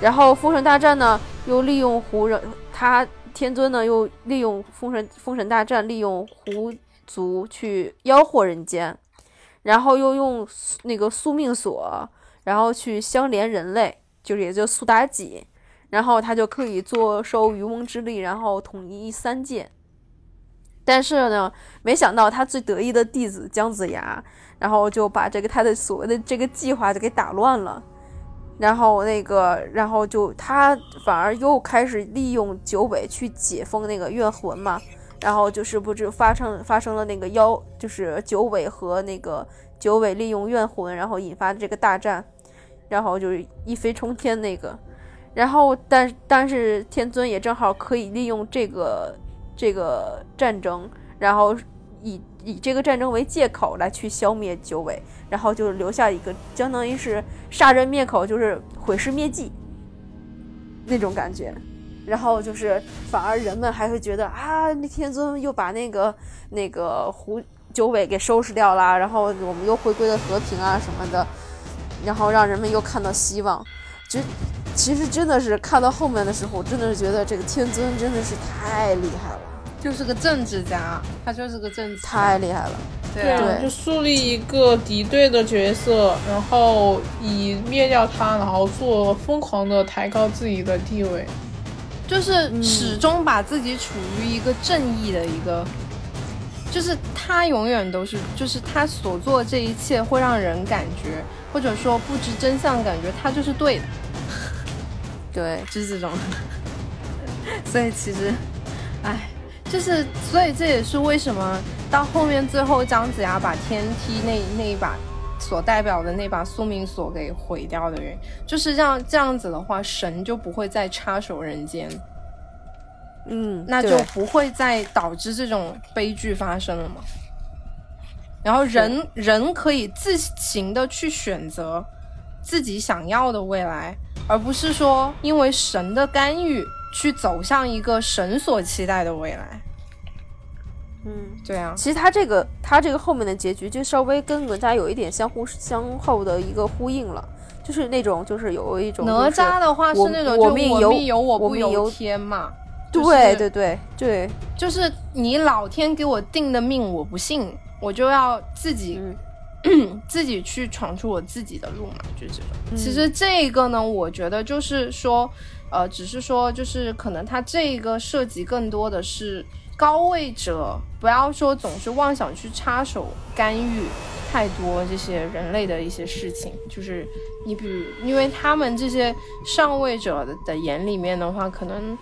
然后封神大战呢又利用狐人，他天尊呢又利用封神封神大战利用狐族去妖惑人间，然后又用那个宿命锁，然后去相连人类，就是也就苏妲己。然后他就可以坐收渔翁之利，然后统一三界。但是呢，没想到他最得意的弟子姜子牙，然后就把这个他的所谓的这个计划就给打乱了。然后那个，然后就他反而又开始利用九尾去解封那个怨魂嘛。然后就是不是发生发生了那个妖，就是九尾和那个九尾利用怨魂，然后引发这个大战，然后就是一飞冲天那个。然后，但但是天尊也正好可以利用这个这个战争，然后以以这个战争为借口来去消灭九尾，然后就留下一个相当于是杀人灭口，就是毁尸灭迹那种感觉。然后就是反而人们还会觉得啊，那天尊又把那个那个胡九尾给收拾掉了，然后我们又回归了和平啊什么的，然后让人们又看到希望，就。其实真的是看到后面的时候，真的是觉得这个天尊真的是太厉害了，就是个政治家，他就是个政治，太厉害了。对啊，就树立一个敌对的角色，然后以灭掉他，然后做疯狂的抬高自己的地位，就是始终把自己处于一个正义的一个，就是他永远都是，就是他所做这一切会让人感觉，或者说不知真相，感觉他就是对的。对，就是这种，所以其实，哎，就是，所以这也是为什么到后面最后姜子牙把天梯那那一把所代表的那把宿命锁给毁掉的原因，就是让这样子的话，神就不会再插手人间，嗯，那就不会再导致这种悲剧发生了嘛。然后人人可以自行的去选择自己想要的未来。而不是说因为神的干预去走向一个神所期待的未来。嗯，对啊。其实他这个他这个后面的结局就稍微跟哪吒有一点相互相后的一个呼应了，就是那种就是有一种哪吒的话是那种我命由我不由天嘛。对对对对，就是你老天给我定的命，我不信，我就要自己。自己去闯出我自己的路嘛，就这种。其实这个呢，我觉得就是说，呃，只是说，就是可能他这个涉及更多的是高位者，不要说总是妄想去插手干预太多这些人类的一些事情。就是你比如，因为他们这些上位者的的眼里面的话，可能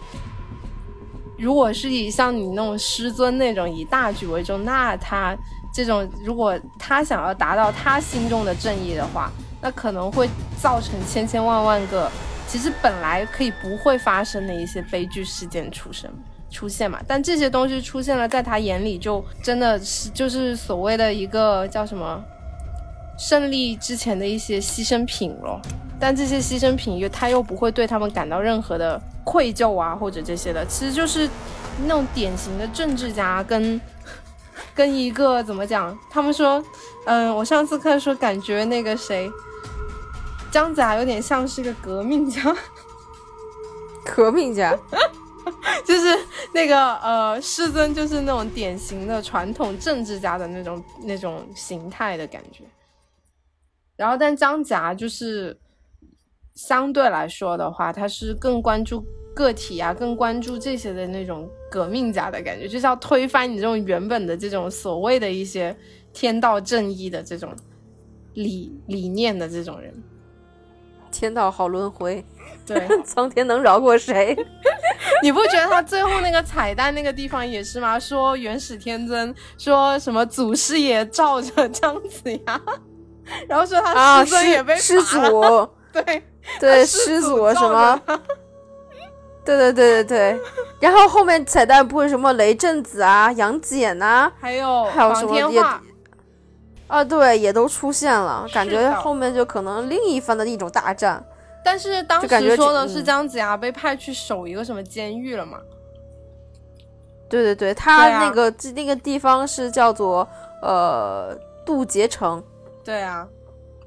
如果是以像你那种师尊那种以大局为重，那他。这种如果他想要达到他心中的正义的话，那可能会造成千千万万个其实本来可以不会发生的一些悲剧事件出生出现嘛。但这些东西出现了，在他眼里就真的是就是所谓的一个叫什么胜利之前的一些牺牲品咯。但这些牺牲品又他又不会对他们感到任何的愧疚啊或者这些的，其实就是那种典型的政治家跟。跟一个怎么讲？他们说，嗯，我上次看说感觉那个谁，姜子牙有点像是个革命家，革命家，就是那个呃，师尊就是那种典型的传统政治家的那种那种形态的感觉。然后，但姜子牙就是相对来说的话，他是更关注。个体啊，更关注这些的那种革命家的感觉，就是要推翻你这种原本的这种所谓的一些天道正义的这种理理念的这种人。天道好轮回，对，苍天能饶过谁？你不觉得他最后那个彩蛋那个地方也是吗？说元始天尊说什么祖师爷罩着姜子牙，然后说他师尊也被师祖，对对师祖什么？对对对对对，然后后面彩蛋不会什么雷震子啊、杨戬呐，还有还有什么也啊，对，也都出现了，感觉后面就可能另一番的一种大战。但是当时说的是姜子牙被派去守一个什么监狱了嘛？对对对，它对啊那个、那个地方是叫做呃渡劫城，对啊，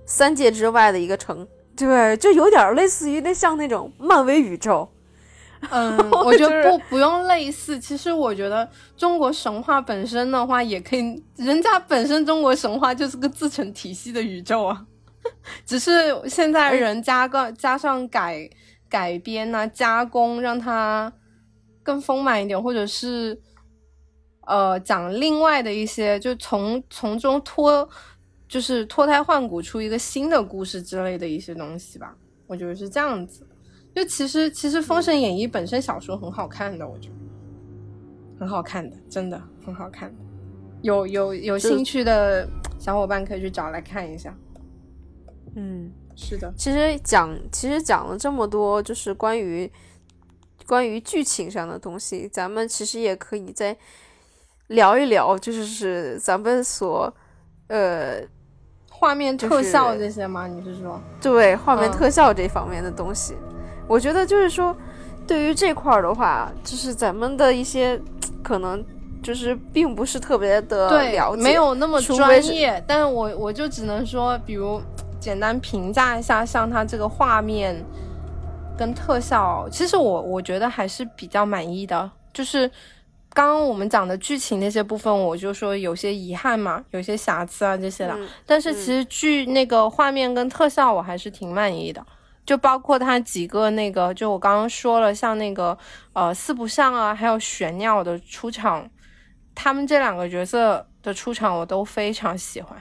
三界之外的一个城。对，就有点类似于那像那种漫威宇宙。嗯，我 我觉就是得不不用类似。其实我觉得中国神话本身的话，也可以，人家本身中国神话就是个自成体系的宇宙啊，只是现在人加个加上改改编呐、加工，让它更丰满一点，或者是呃讲另外的一些，就从从中脱就是脱胎换骨出一个新的故事之类的一些东西吧。我觉得是这样子。就其实其实《封神演义》本身小说很好看的，我觉得很好看的，真的很好看的。有有有兴趣的小伙伴可以去找来看一下。嗯，是的，其实讲其实讲了这么多，就是关于关于剧情上的东西，咱们其实也可以再聊一聊，就是是咱们所呃画面特效这些吗？你是说？对画面嗯特效这方面的东西，我觉得就是说，对于这块儿的话，就是咱们的一些可能就是并不是特别的了，解，没有那么专业，但是我我就只能说，比如简单评价一下，像它这个画面跟特效，其实我我觉得还是比较满意的。就是刚刚我们讲的剧情那些部分，我就说有些遗憾嘛，有些瑕疵啊这些的。嗯但是其实剧那个画面跟特效，我还是挺满意的。就包括它几个那个，就我刚刚说了，像那个呃四不像啊，还有玄鸟的出场，他们这两个角色的出场我都非常喜欢，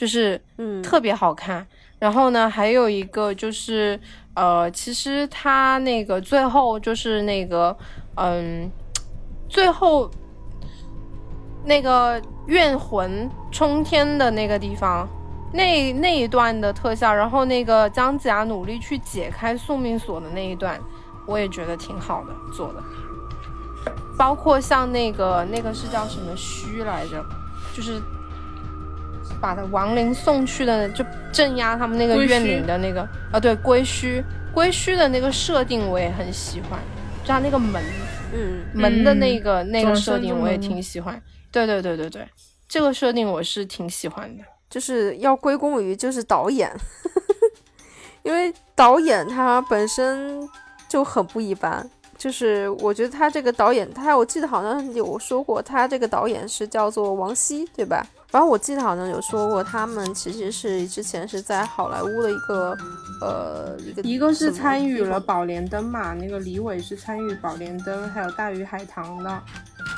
就是嗯特别好看。然后呢，还有一个就是呃，其实他那个最后就是那个嗯，最后那个怨魂冲天的那个地方。那那一段的特效，然后那个姜子牙努力去解开宿命锁的那一段，我也觉得挺好的做的。包括像那个那个是叫什么虚来着，就是把他亡灵送去的，就镇压他们那个怨灵的那个啊，对归墟归墟的那个设定我也很喜欢，就他那个门嗯门的那个、那个设定我也挺喜欢。对对对对对，这个设定我是挺喜欢的。就是要归功于就是导演，因为导演他本身就很不一般。就是我觉得他这个导演，他我记得好像有说过，他这个导演是叫做王希，对吧？反正我记得好像有说过，他们其实是之前是在好莱坞的一个呃一个一个是参与了《宝莲灯》嘛，那个李伟是参与《宝莲灯》还有《大鱼海棠》的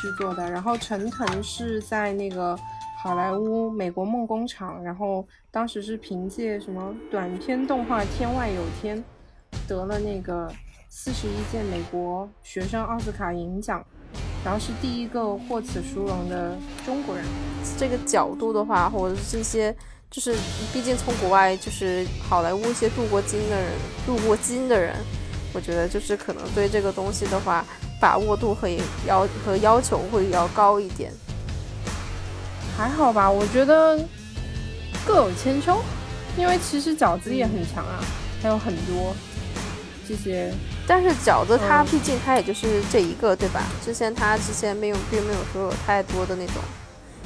制作的，然后陈腾是在那个好莱坞美国梦工厂，然后当时是凭借什么短片动画《天外有天》得了那个四十一届美国学生奥斯卡银奖，然后是第一个获此殊荣的中国人。这个角度的话，或者是这些，就是毕竟从国外就是好莱坞一些镀过金的人，镀过金的人，我觉得就是可能对这个东西的话，把握度和要和要求会要高一点。还好吧，我觉得各有千秋，因为其实饺子也很强啊，还有很多这些。但是饺子它嗯毕竟它也就是这一个，对吧？之前它之前没有并没有说有太多的那种。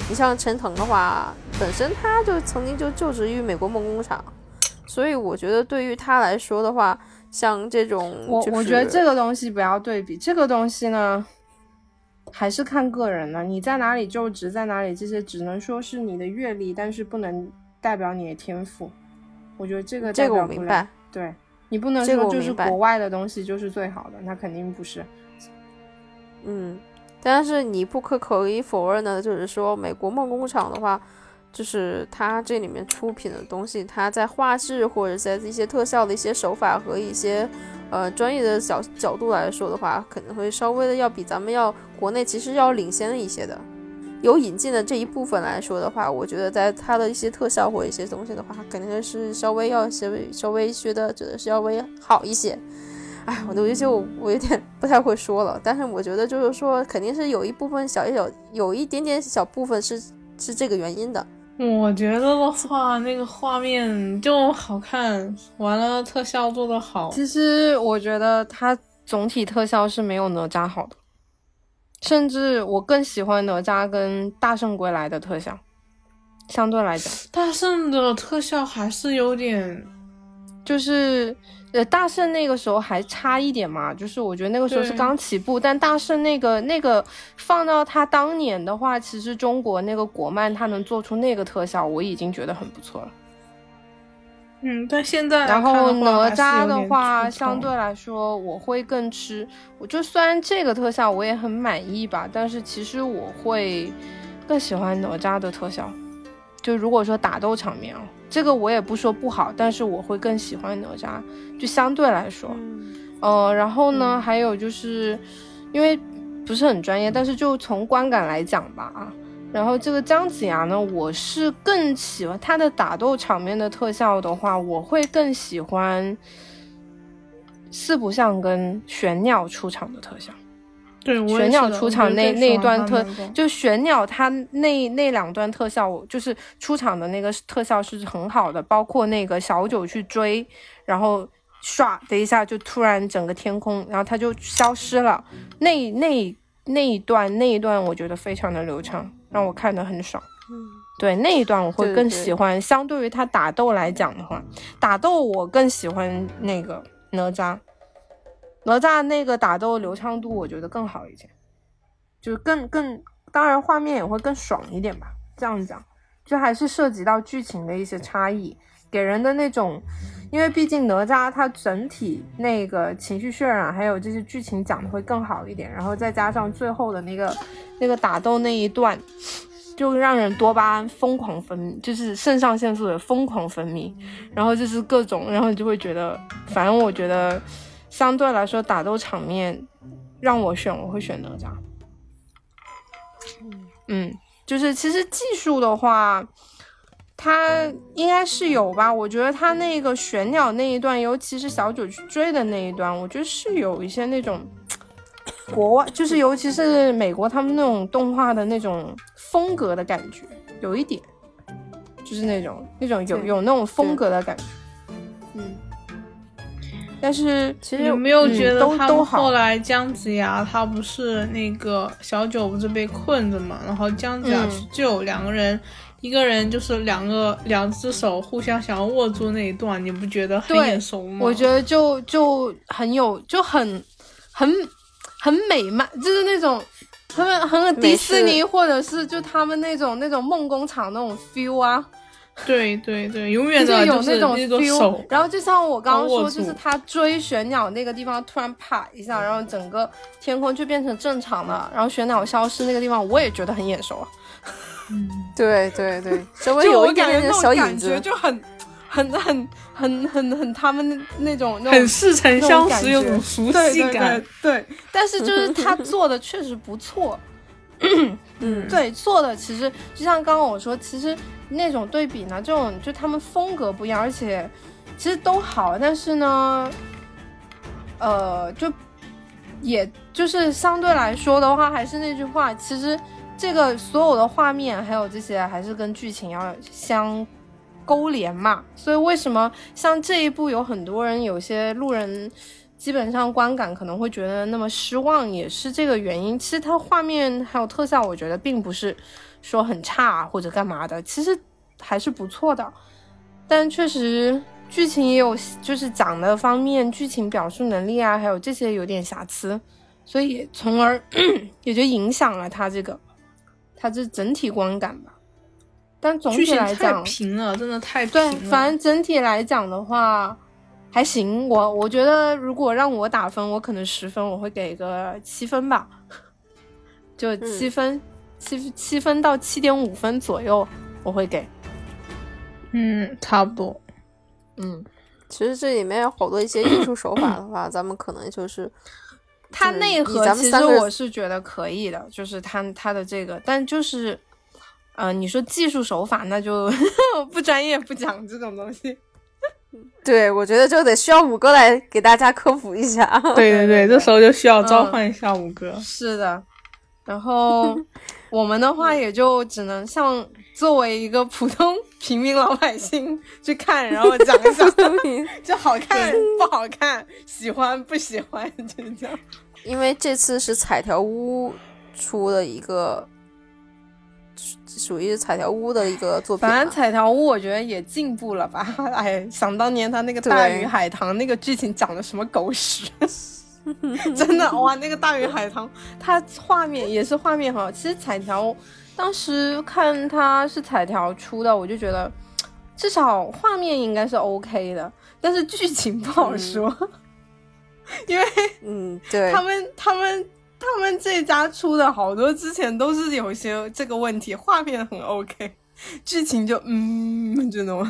你像陈腾的话，本身他就曾经就就职于美国梦工厂，所以我觉得对于他来说的话，像这种、我就是我觉得这个东西不要对比，这个东西呢，还是看个人的。你在哪里就职，在哪里这些只能说是你的阅历，但是不能代表你的天赋。我觉得这个这个我明白。对你不能这个说就是国外的东西就是最好的，那肯定不是。嗯，但是你不可可以否认的，就是说美国梦工厂的话，就是它这里面出品的东西，它在画质或者在一些特效的一些手法和一些呃专业的角角度来说的话，可能会稍微的要比咱们要国内其实要领先一些的。有引进的这一部分来说的话，我觉得在它的一些特效或一些东西的话，肯定是稍微要稍微稍微学的觉得是稍微好一些。哎，我就就我有点不太会说了，但是我觉得就是说，肯定是有一部分小一小有一点点小部分是是这个原因的。我觉得的话，那个画面就好看，完了特效做的好。其实我觉得它总体特效是没有哪吒好的。甚至我更喜欢哪吒跟大圣归来的特效，相对来讲，大圣的特效还是有点，就是呃大圣那个时候还差一点嘛，就是我觉得那个时候是刚起步，但大圣那个那个放到他当年的话，其实中国那个国漫他能做出那个特效，我已经觉得很不错了。嗯，但现在然后哪吒的话，相对来说我会更吃。我就虽然这个特效我也很满意吧，但是其实我会更喜欢哪吒的特效。就如果说打斗场面啊，这个我也不说不好，但是我会更喜欢哪吒。就相对来说，呃，然后呢，还有就是因为不是很专业，但是就从观感来讲吧啊。然后这个姜子牙呢，我是更喜欢他的打斗场面的特效的话，我会更喜欢四不像跟玄鸟出场的特效。对，我玄鸟出场那那一段特就玄鸟它那那两段特效，就是出场的那个特效是很好的，包括那个小九去追，然后唰的一下就突然整个天空，然后它就消失了。那那那一段那一段我觉得非常的流畅，让我看得很爽。对那一段我会更对对喜欢，相对于他打斗来讲的话，打斗我更喜欢那个哪吒，哪吒那个打斗流畅度我觉得更好一些，就是更更，当然画面也会更爽一点吧。这样讲，就还是涉及到剧情的一些差异，给人的那种，因为毕竟哪吒它整体那个情绪渲染，还有这些剧情讲的会更好一点，然后再加上最后的那个那个打斗那一段。就让人多巴胺疯狂分泌，就是肾上腺素也疯狂分泌，然后就是各种，然后你就会觉得，反正我觉得相对来说打斗场面让我选，我会选哪吒。嗯，就是其实技术的话，它应该是有吧。我觉得它那个玄鸟那一段，尤其是小九去追的那一段，我觉得是有一些那种 国外，就是尤其是美国他们那种动画的那种风格的感觉，有一点，就是那种那种有对有那种风格的感觉。嗯，但是其实有没有觉嗯得他们后来姜子牙他不是那个小九不是被困着嘛，然后姜子牙嗯去救两个人，一个人就是两个两只手互相想要握住那一段，你不觉得很眼熟吗？我觉得就就很有，就很很很美漫，就是那种很很迪士尼，或者是就他们那种那种梦工厂那种 feel 啊，对对对，永远就有那种 feel 手。然后就像我刚刚说，就是他追玄鸟那个地方突然啪一下，然后整个天空就变成正常的，然后玄鸟消失那个地方，我也觉得很眼熟啊。对对对，稍微就有一点我感觉那点小感觉子，就很很很很很很他们那那种那种很似曾相识，有种熟对对悉感。对。对，但是就是他 做的确实不错，嗯，对，做的其实就像刚刚我说，其实那种对比呢，这种就他们风格不一样，而且其实都好，但是呢，呃，就也就是相对来说的话，还是那句话，其实这个所有的画面还有这些，还是跟剧情要相勾连嘛。所以为什么像这一部有很多人，有些路人基本上观感可能会觉得那么失望，也是这个原因。其实它画面还有特效，我觉得并不是说很差或者干嘛的，其实还是不错的。但确实剧情也有，就是讲的方面，剧情表述能力啊，还有这些有点瑕疵，所以从而 也就影响了它这个它这整体观感吧。但总体来讲，平了，真的太平了对。，反正整体来讲的话还行。我我觉得如果让我打分，我可能十分我会给个七分吧，就七分，七七分到七点五分左右我会给。嗯，差不多。嗯，其实这里面有好多一些艺术手法的话，咱们可能就是它内核其实我是觉得可以的，就是它它的这个，但就是。呃，你说技术手法，那就 不专业不讲这种东西。对，我觉得就得需要五哥来给大家科普一下。对对对，这时候就需要召嗯唤一下五哥。是的，然后 我们的话也就只能像作为一个普通平民老百姓去看，然后讲一讲，就好看不好看，喜欢不喜欢，就这样。因为这次是彩条屋出的一个属于彩条屋的一个作品嘛。反正彩条屋我觉得也进步了吧？哎，想当年他那个大鱼海棠那个剧情讲的什么狗屎，真的哇！那个大鱼海棠，它画面也是画面很好。其实彩条当时看它是彩条出的，我就觉得至少画面应该是 OK 的，但是剧情不好说，因为嗯，对他们他们。他们这家出的好多之前都是有些这个问题，画面很 OK，剧情就嗯这种，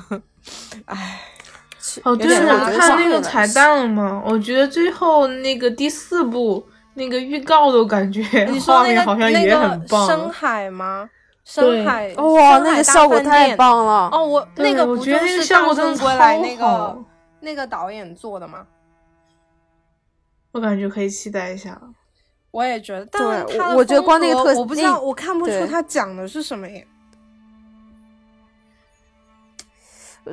唉，哦，对了，看那个彩蛋了吗？我觉得最后那个第四部那个预告都感觉 画面好像也很棒。深海吗？深海哇，那个效果太棒了！哦，我那个我觉得那个效果真的超好。那个导演做的吗？我感觉可以期待一下。我也觉得，但是我觉得光那个特，我不知道，我看不出他讲的是什么耶，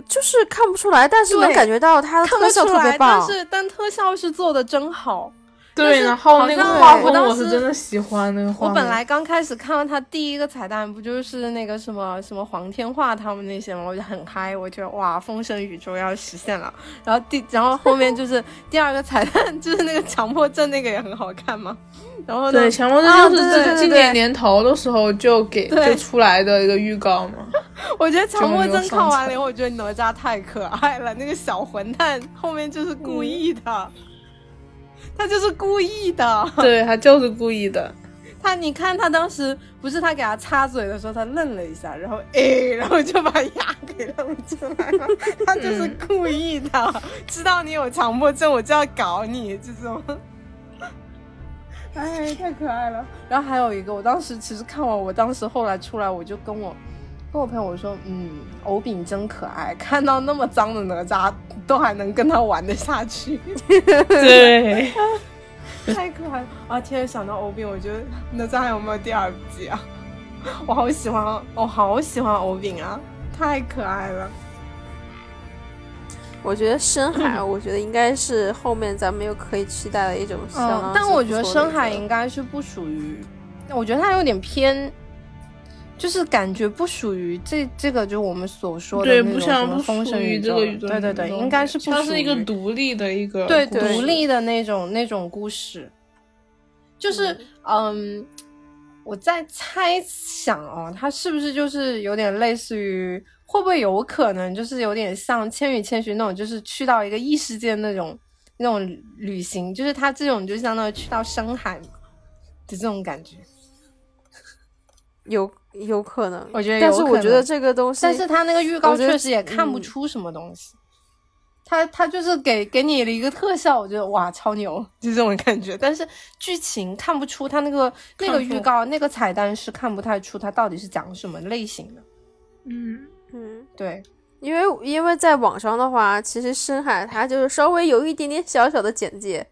就是看不出来，但是能感觉到他的特效特别棒，但是但特效是做的真好。对，然后那个画风我是真的喜欢那个画。我本来刚开始看到他第一个彩蛋，不就是那个什么什么黄天化他们那些吗？我就很嗨，我觉得哇，风声宇宙要实现了。然后第然后后面就是 第二个彩蛋，就是那个强迫症那个也很好看嘛。然后对强迫症就是今年年头的时候就给就出来的一个预告嘛。我觉得强迫症看完了以后，我觉得哪吒太可爱了，那个小混蛋后面就是故意的。他就是故意的，对他就是故意的。他，你看他当时不是他给他擦嘴的时候，他愣了一下，然后 哎，然后就把牙给露出来了。他就是故意的，知道你有强迫症，我就要搞你这种。哎，太可爱了。然后还有一个，我当时其实看完，我当时后来出来，我就跟我。跟我朋友我说，嗯，欧饼真可爱，看到那么脏的哪吒都还能跟他玩得下去，对，太可爱了啊！天，想到欧饼，我觉得哪吒还有没有第二季啊？我好喜欢，我好喜欢欧饼啊，太可爱了。我觉得深海，我觉得应该是后面咱们又可以期待的一种。嗯，但我觉得深海应该是不属于，我觉得它有点偏。就是感觉不属于这这个，就我们所说的那种什么封神宇宙，对对对，应该是不它是一个独立的一个对独立的那种那种故事。就是嗯，我在猜想哦，它是不是就是有点类似于，会不会有可能就是有点像《千与千寻》那种，就是去到一个异世界那种那种旅行，就是它这种就相当于去到深海的这种感觉。有有可能，我觉得，但是我觉得这个东西，但是他那个预告确实也看不出什么东西，他他就是给给你了一个特效，我觉得哇超牛，就这种感觉。但是剧情看不出他那个那个预告那个彩蛋是看不太出他到底是讲什么类型的。嗯嗯，对，因为因为在网上的话，其实深海它就是稍微有一点点小小的简介，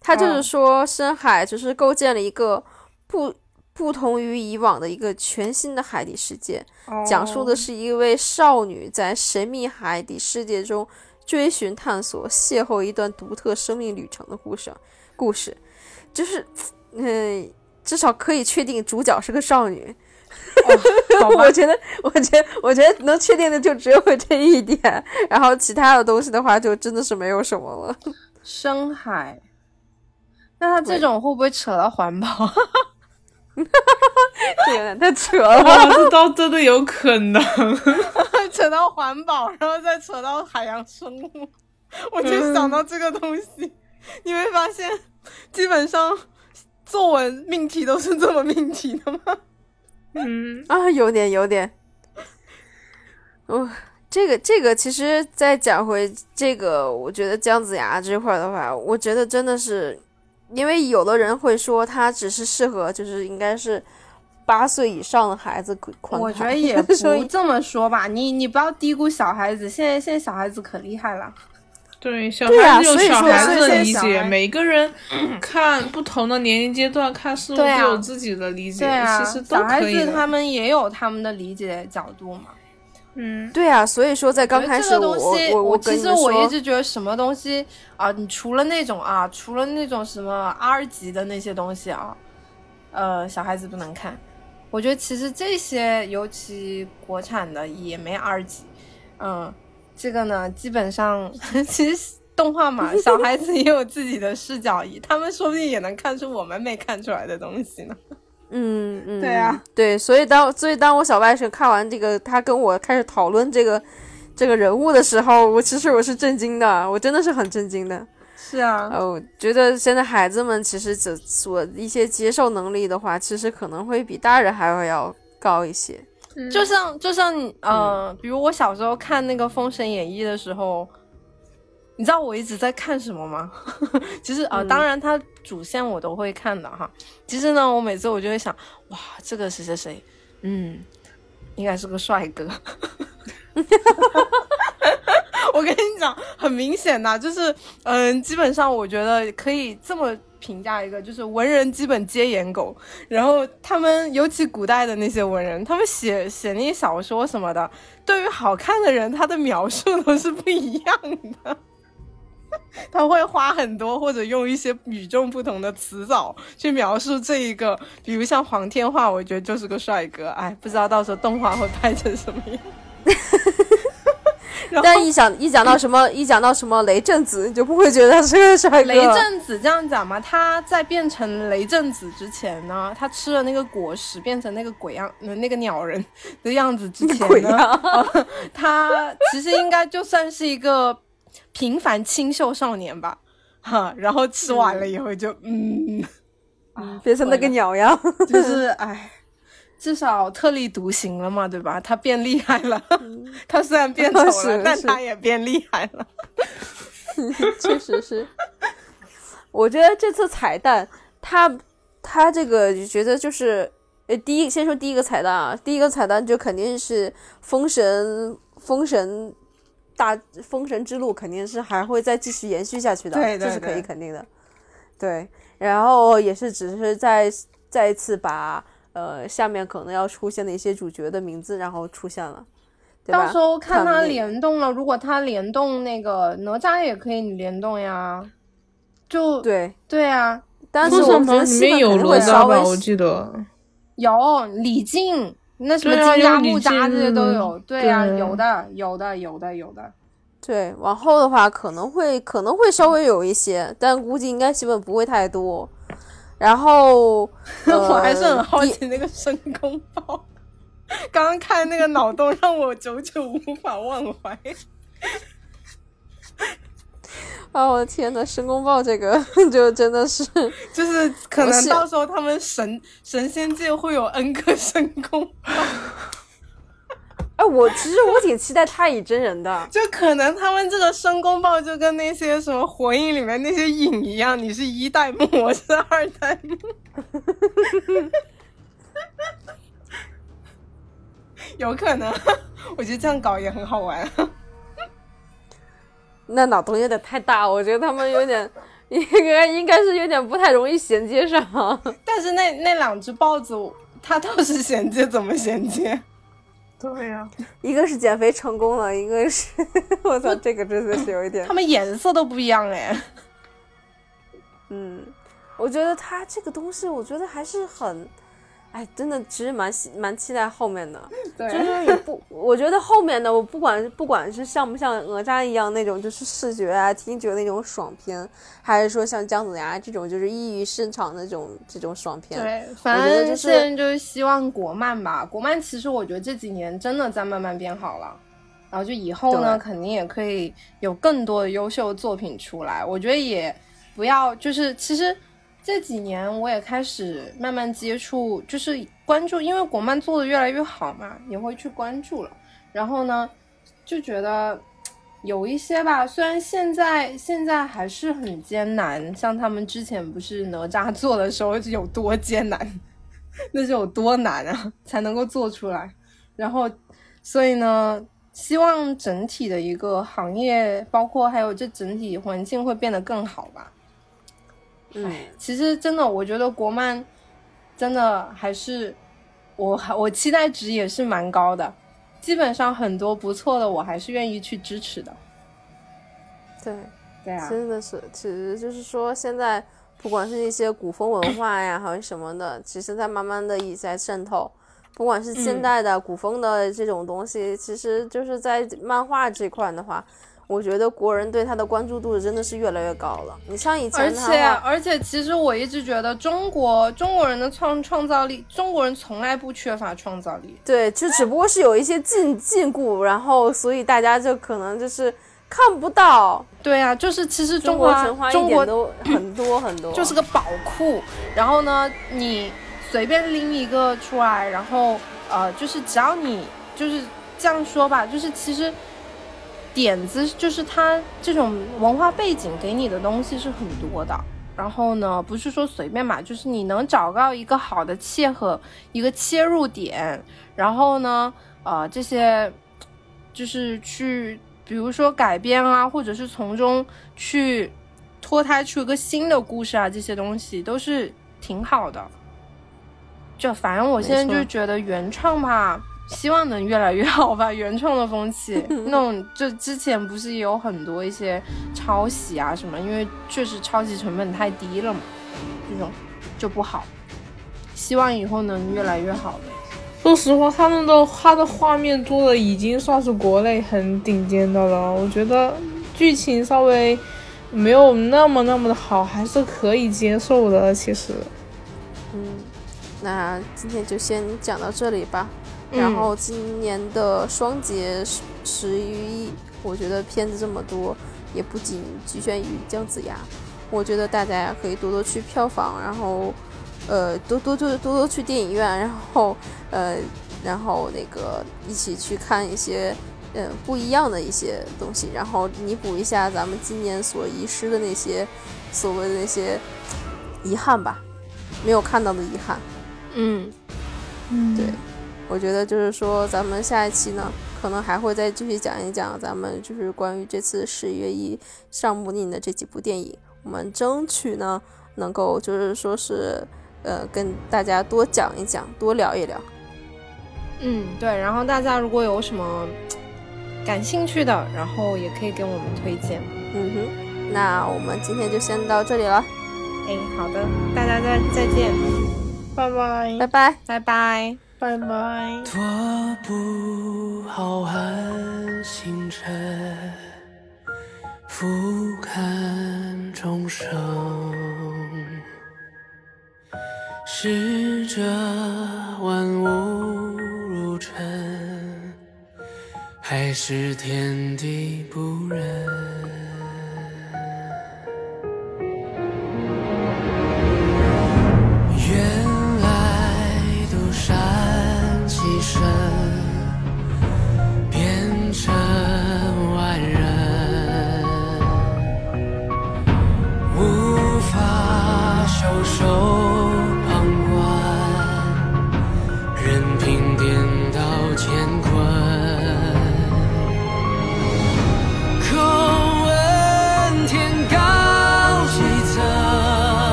它就是说深海就是构建了一个不。不同于以往的一个全新的海底世界，讲述的是一位少女在神秘海底世界中追寻、探索、邂逅一段独特生命旅程的故事。故事就是，嗯，至少可以确定主角是个少女。我觉得，我觉得，我觉得能确定的就只有这一点，然后其他的东西的话，就真的是没有什么了。深海，那他这种会不会扯到环保？哈哈哈这有点太扯了，这倒真的有可能，扯到环保，然后再扯到海洋生物，我就想到这个东西。你会发现，基本上作文命题都是这么命题的吗？嗯啊，有点有点。哦，这个这个，其实再讲回这个，我觉得姜子牙这块的话，我觉得真的是。因为有的人会说，他只是适合，就是应该是八岁以上的孩子观我觉得 也不这么说吧，你你不要低估小孩子。现在现在小孩子可厉害了。对，小孩子有小孩子的理解。每个人 看不同的年龄阶段看事物都有自己的理解。对啊，其实小孩子他们也有他们的理解角度嘛。嗯，对啊，所以说在刚开始，我我我其实我一直觉得什么东西啊，你除了那种啊，除了那种什么 R 级的那些东西啊，呃小孩子不能看。我觉得其实这些，尤其国产的也没 R 级，嗯，这个呢，基本上 其实动画嘛，小孩子也有自己的视角，他们说不定也能看出我们没看出来的东西呢。嗯嗯，对啊，对，所以当所以当我小外甥看完这个，他跟我开始讨论这个这个人物的时候，我其实我是震惊的，我真的是很震惊的。是啊，哦，我觉得现在孩子们其实所所一些接受能力的话，其实可能会比大人还会要高一些。就像就像呃，比如我小时候看那个《封神演义》的时候，你知道我一直在看什么吗？其实啊，当然它主线我都会看的哈。其实呢，我每次我就会想，哇，这个谁谁谁，嗯，应该是个帅哥。我跟你讲，很明显呐，就是，嗯，基本上我觉得可以这么评价一个，就是文人基本皆颜狗。然后他们，尤其古代的那些文人，他们写写那些小说什么的，对于好看的人，他的描述都是不一样的。他会花很多，或者用一些与众不同的词藻去描述这一个，比如像黄天化，我觉得就是个帅哥。哎，不知道到时候动画会拍成什么样。但一想一讲到什么一讲到什么雷震子，你就不会觉得他是个帅哥。雷震子这样讲嘛？他在变成雷震子之前呢，他吃了那个果实，变成那个鬼样那个鸟人的样子之前呢，他其实应该就算是一个平凡清秀少年吧。哈，然后吃完了以后就嗯，变成那个鸟样，就是 哎。至少特立独行了嘛，对吧？他变厉害了，他虽然变丑了，但他也变厉害了。确实是，我觉得这次彩蛋，他他这个觉得就是，呃，第一先说第一个彩蛋啊，第一个彩蛋就肯定是封神，封神大封神之路肯定是还会再继续延续下去的，对，这是可以肯定的。对，然后也是只是再再一次把。呃，下面可能要出现的一些主角的名字，然后出现了，到时候看他联动了。如果他联动那个哪吒也可以联动呀，就对对啊。但是我觉得里面有哪吒吧？我记得有李靖，那什么金吒、木扎这些都有。对啊，有的，有的，有的，有的。对，往后的话可能会可能会稍微有一些，但估计应该基本不会太多。然后 我还是很好奇那个申公豹，刚刚看那个脑洞让我久久无法忘怀。啊，我的天呐，申公豹这个 就真的是，就是可能到时候他们神神仙界会有 N 个申公豹。哎，我其实我挺期待太乙真人的，就可能他们这个申公豹就跟那些什么火影里面那些影一样，你是一代目，我是二代目，有可能，我觉得这样搞也很好玩。那脑洞有点太大，我觉得他们有点 应该应该是有点不太容易衔接上。但是那那两只豹子，它倒是衔接，怎么衔接？对呀，一个是减肥成功了，一个是 我操，这个真的是有一点。他们颜色都不一样哎。嗯，我觉得他这个东西，我觉得还是很。哎，真的，其实蛮蛮期待后面的，就是也不，我觉得后面的我不管不管是像不像哪吒一样那种就是视觉啊听觉那种爽片，还是说像姜子牙这种就是异于市场那种这种爽片，对，反正现在就是希望国漫吧，国漫其实我觉得这几年真的在慢慢变好了，然后就以后呢肯定也可以有更多的优秀作品出来，我觉得也不要就是其实。这几年我也开始慢慢接触，就是关注，因为国漫做的越来越好嘛，也会去关注了。然后呢，就觉得有一些吧，虽然现在现在还是很艰难，像他们之前不是哪吒做的时候有多艰难，那是有多难啊，才能够做出来。然后，所以呢，希望整体的一个行业，包括还有这整体环境会变得更好吧。嗯，其实真的，我觉得国漫真的还是我我期待值也是蛮高的，基本上很多不错的，我还是愿意去支持的。对，对啊，真的是，其实就是说现在不管是一些古风文化呀，还是什么的，其实在慢慢的也在渗透。不管是现代的、古风的这种东西，其实就是在漫画这块的话，我觉得国人对他的关注度真的是越来越高了。你像以前而且，而且，其实我一直觉得中国中国人的创创造力，中国人从来不缺乏创造力。对，就只不过是有一些禁禁锢，然后所以大家就可能就是看不到对啊，就是其实中国中国都 很多很多，就是个宝库。然后呢，你随便拎一个出来，然后呃，就是只要你就是这样说吧，就是其实点子就是它这种文化背景给你的东西是很多的。然后呢，不是说随便吧，就是你能找到一个好的切合一个切入点，然后呢，呃，这些就是去，比如说改编啊，或者是从中去脱胎出一个新的故事啊，这些东西都是挺好的。就反正我现在就觉得原创吧，希望能越来越好吧。原创的风气，那种就之前不是也有很多一些抄袭啊什么，因为确实抄袭成本太低了嘛，这种就不好。希望以后能越来越好的。说实话，他们的他的画面做的已经算是国内很顶尖的了。我觉得剧情稍微没有那么那么的好，还是可以接受的。其实，嗯，那今天就先讲到这里吧。嗯然后今年的双节十十一，我觉得片子这么多，也不仅局限于姜子牙。我觉得大家也可以多多去票房，然后呃多多多多多去电影院，然后呃然后那个一起去看一些呃不一样的一些东西，然后弥补一下咱们今年所遗失的那些所谓的那些遗憾吧，没有看到的遗憾。嗯，嗯，对，我觉得就是说，咱们下一期呢，可能还会再继续讲一讲咱们就是关于这次十一月一上映的这几部电影，我们争取呢能够就是说是呃跟大家多讲一讲，多聊一聊。嗯，对。然后大家如果有什么感兴趣的，然后也可以给我们推荐。嗯哼，那我们今天就先到这里了，哎，好的，大家再再见，拜拜，拜拜。拜拜。拜拜。踱步浩瀚星辰，俯瞰众生。视着万物如尘，还是天地不仁。手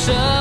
生。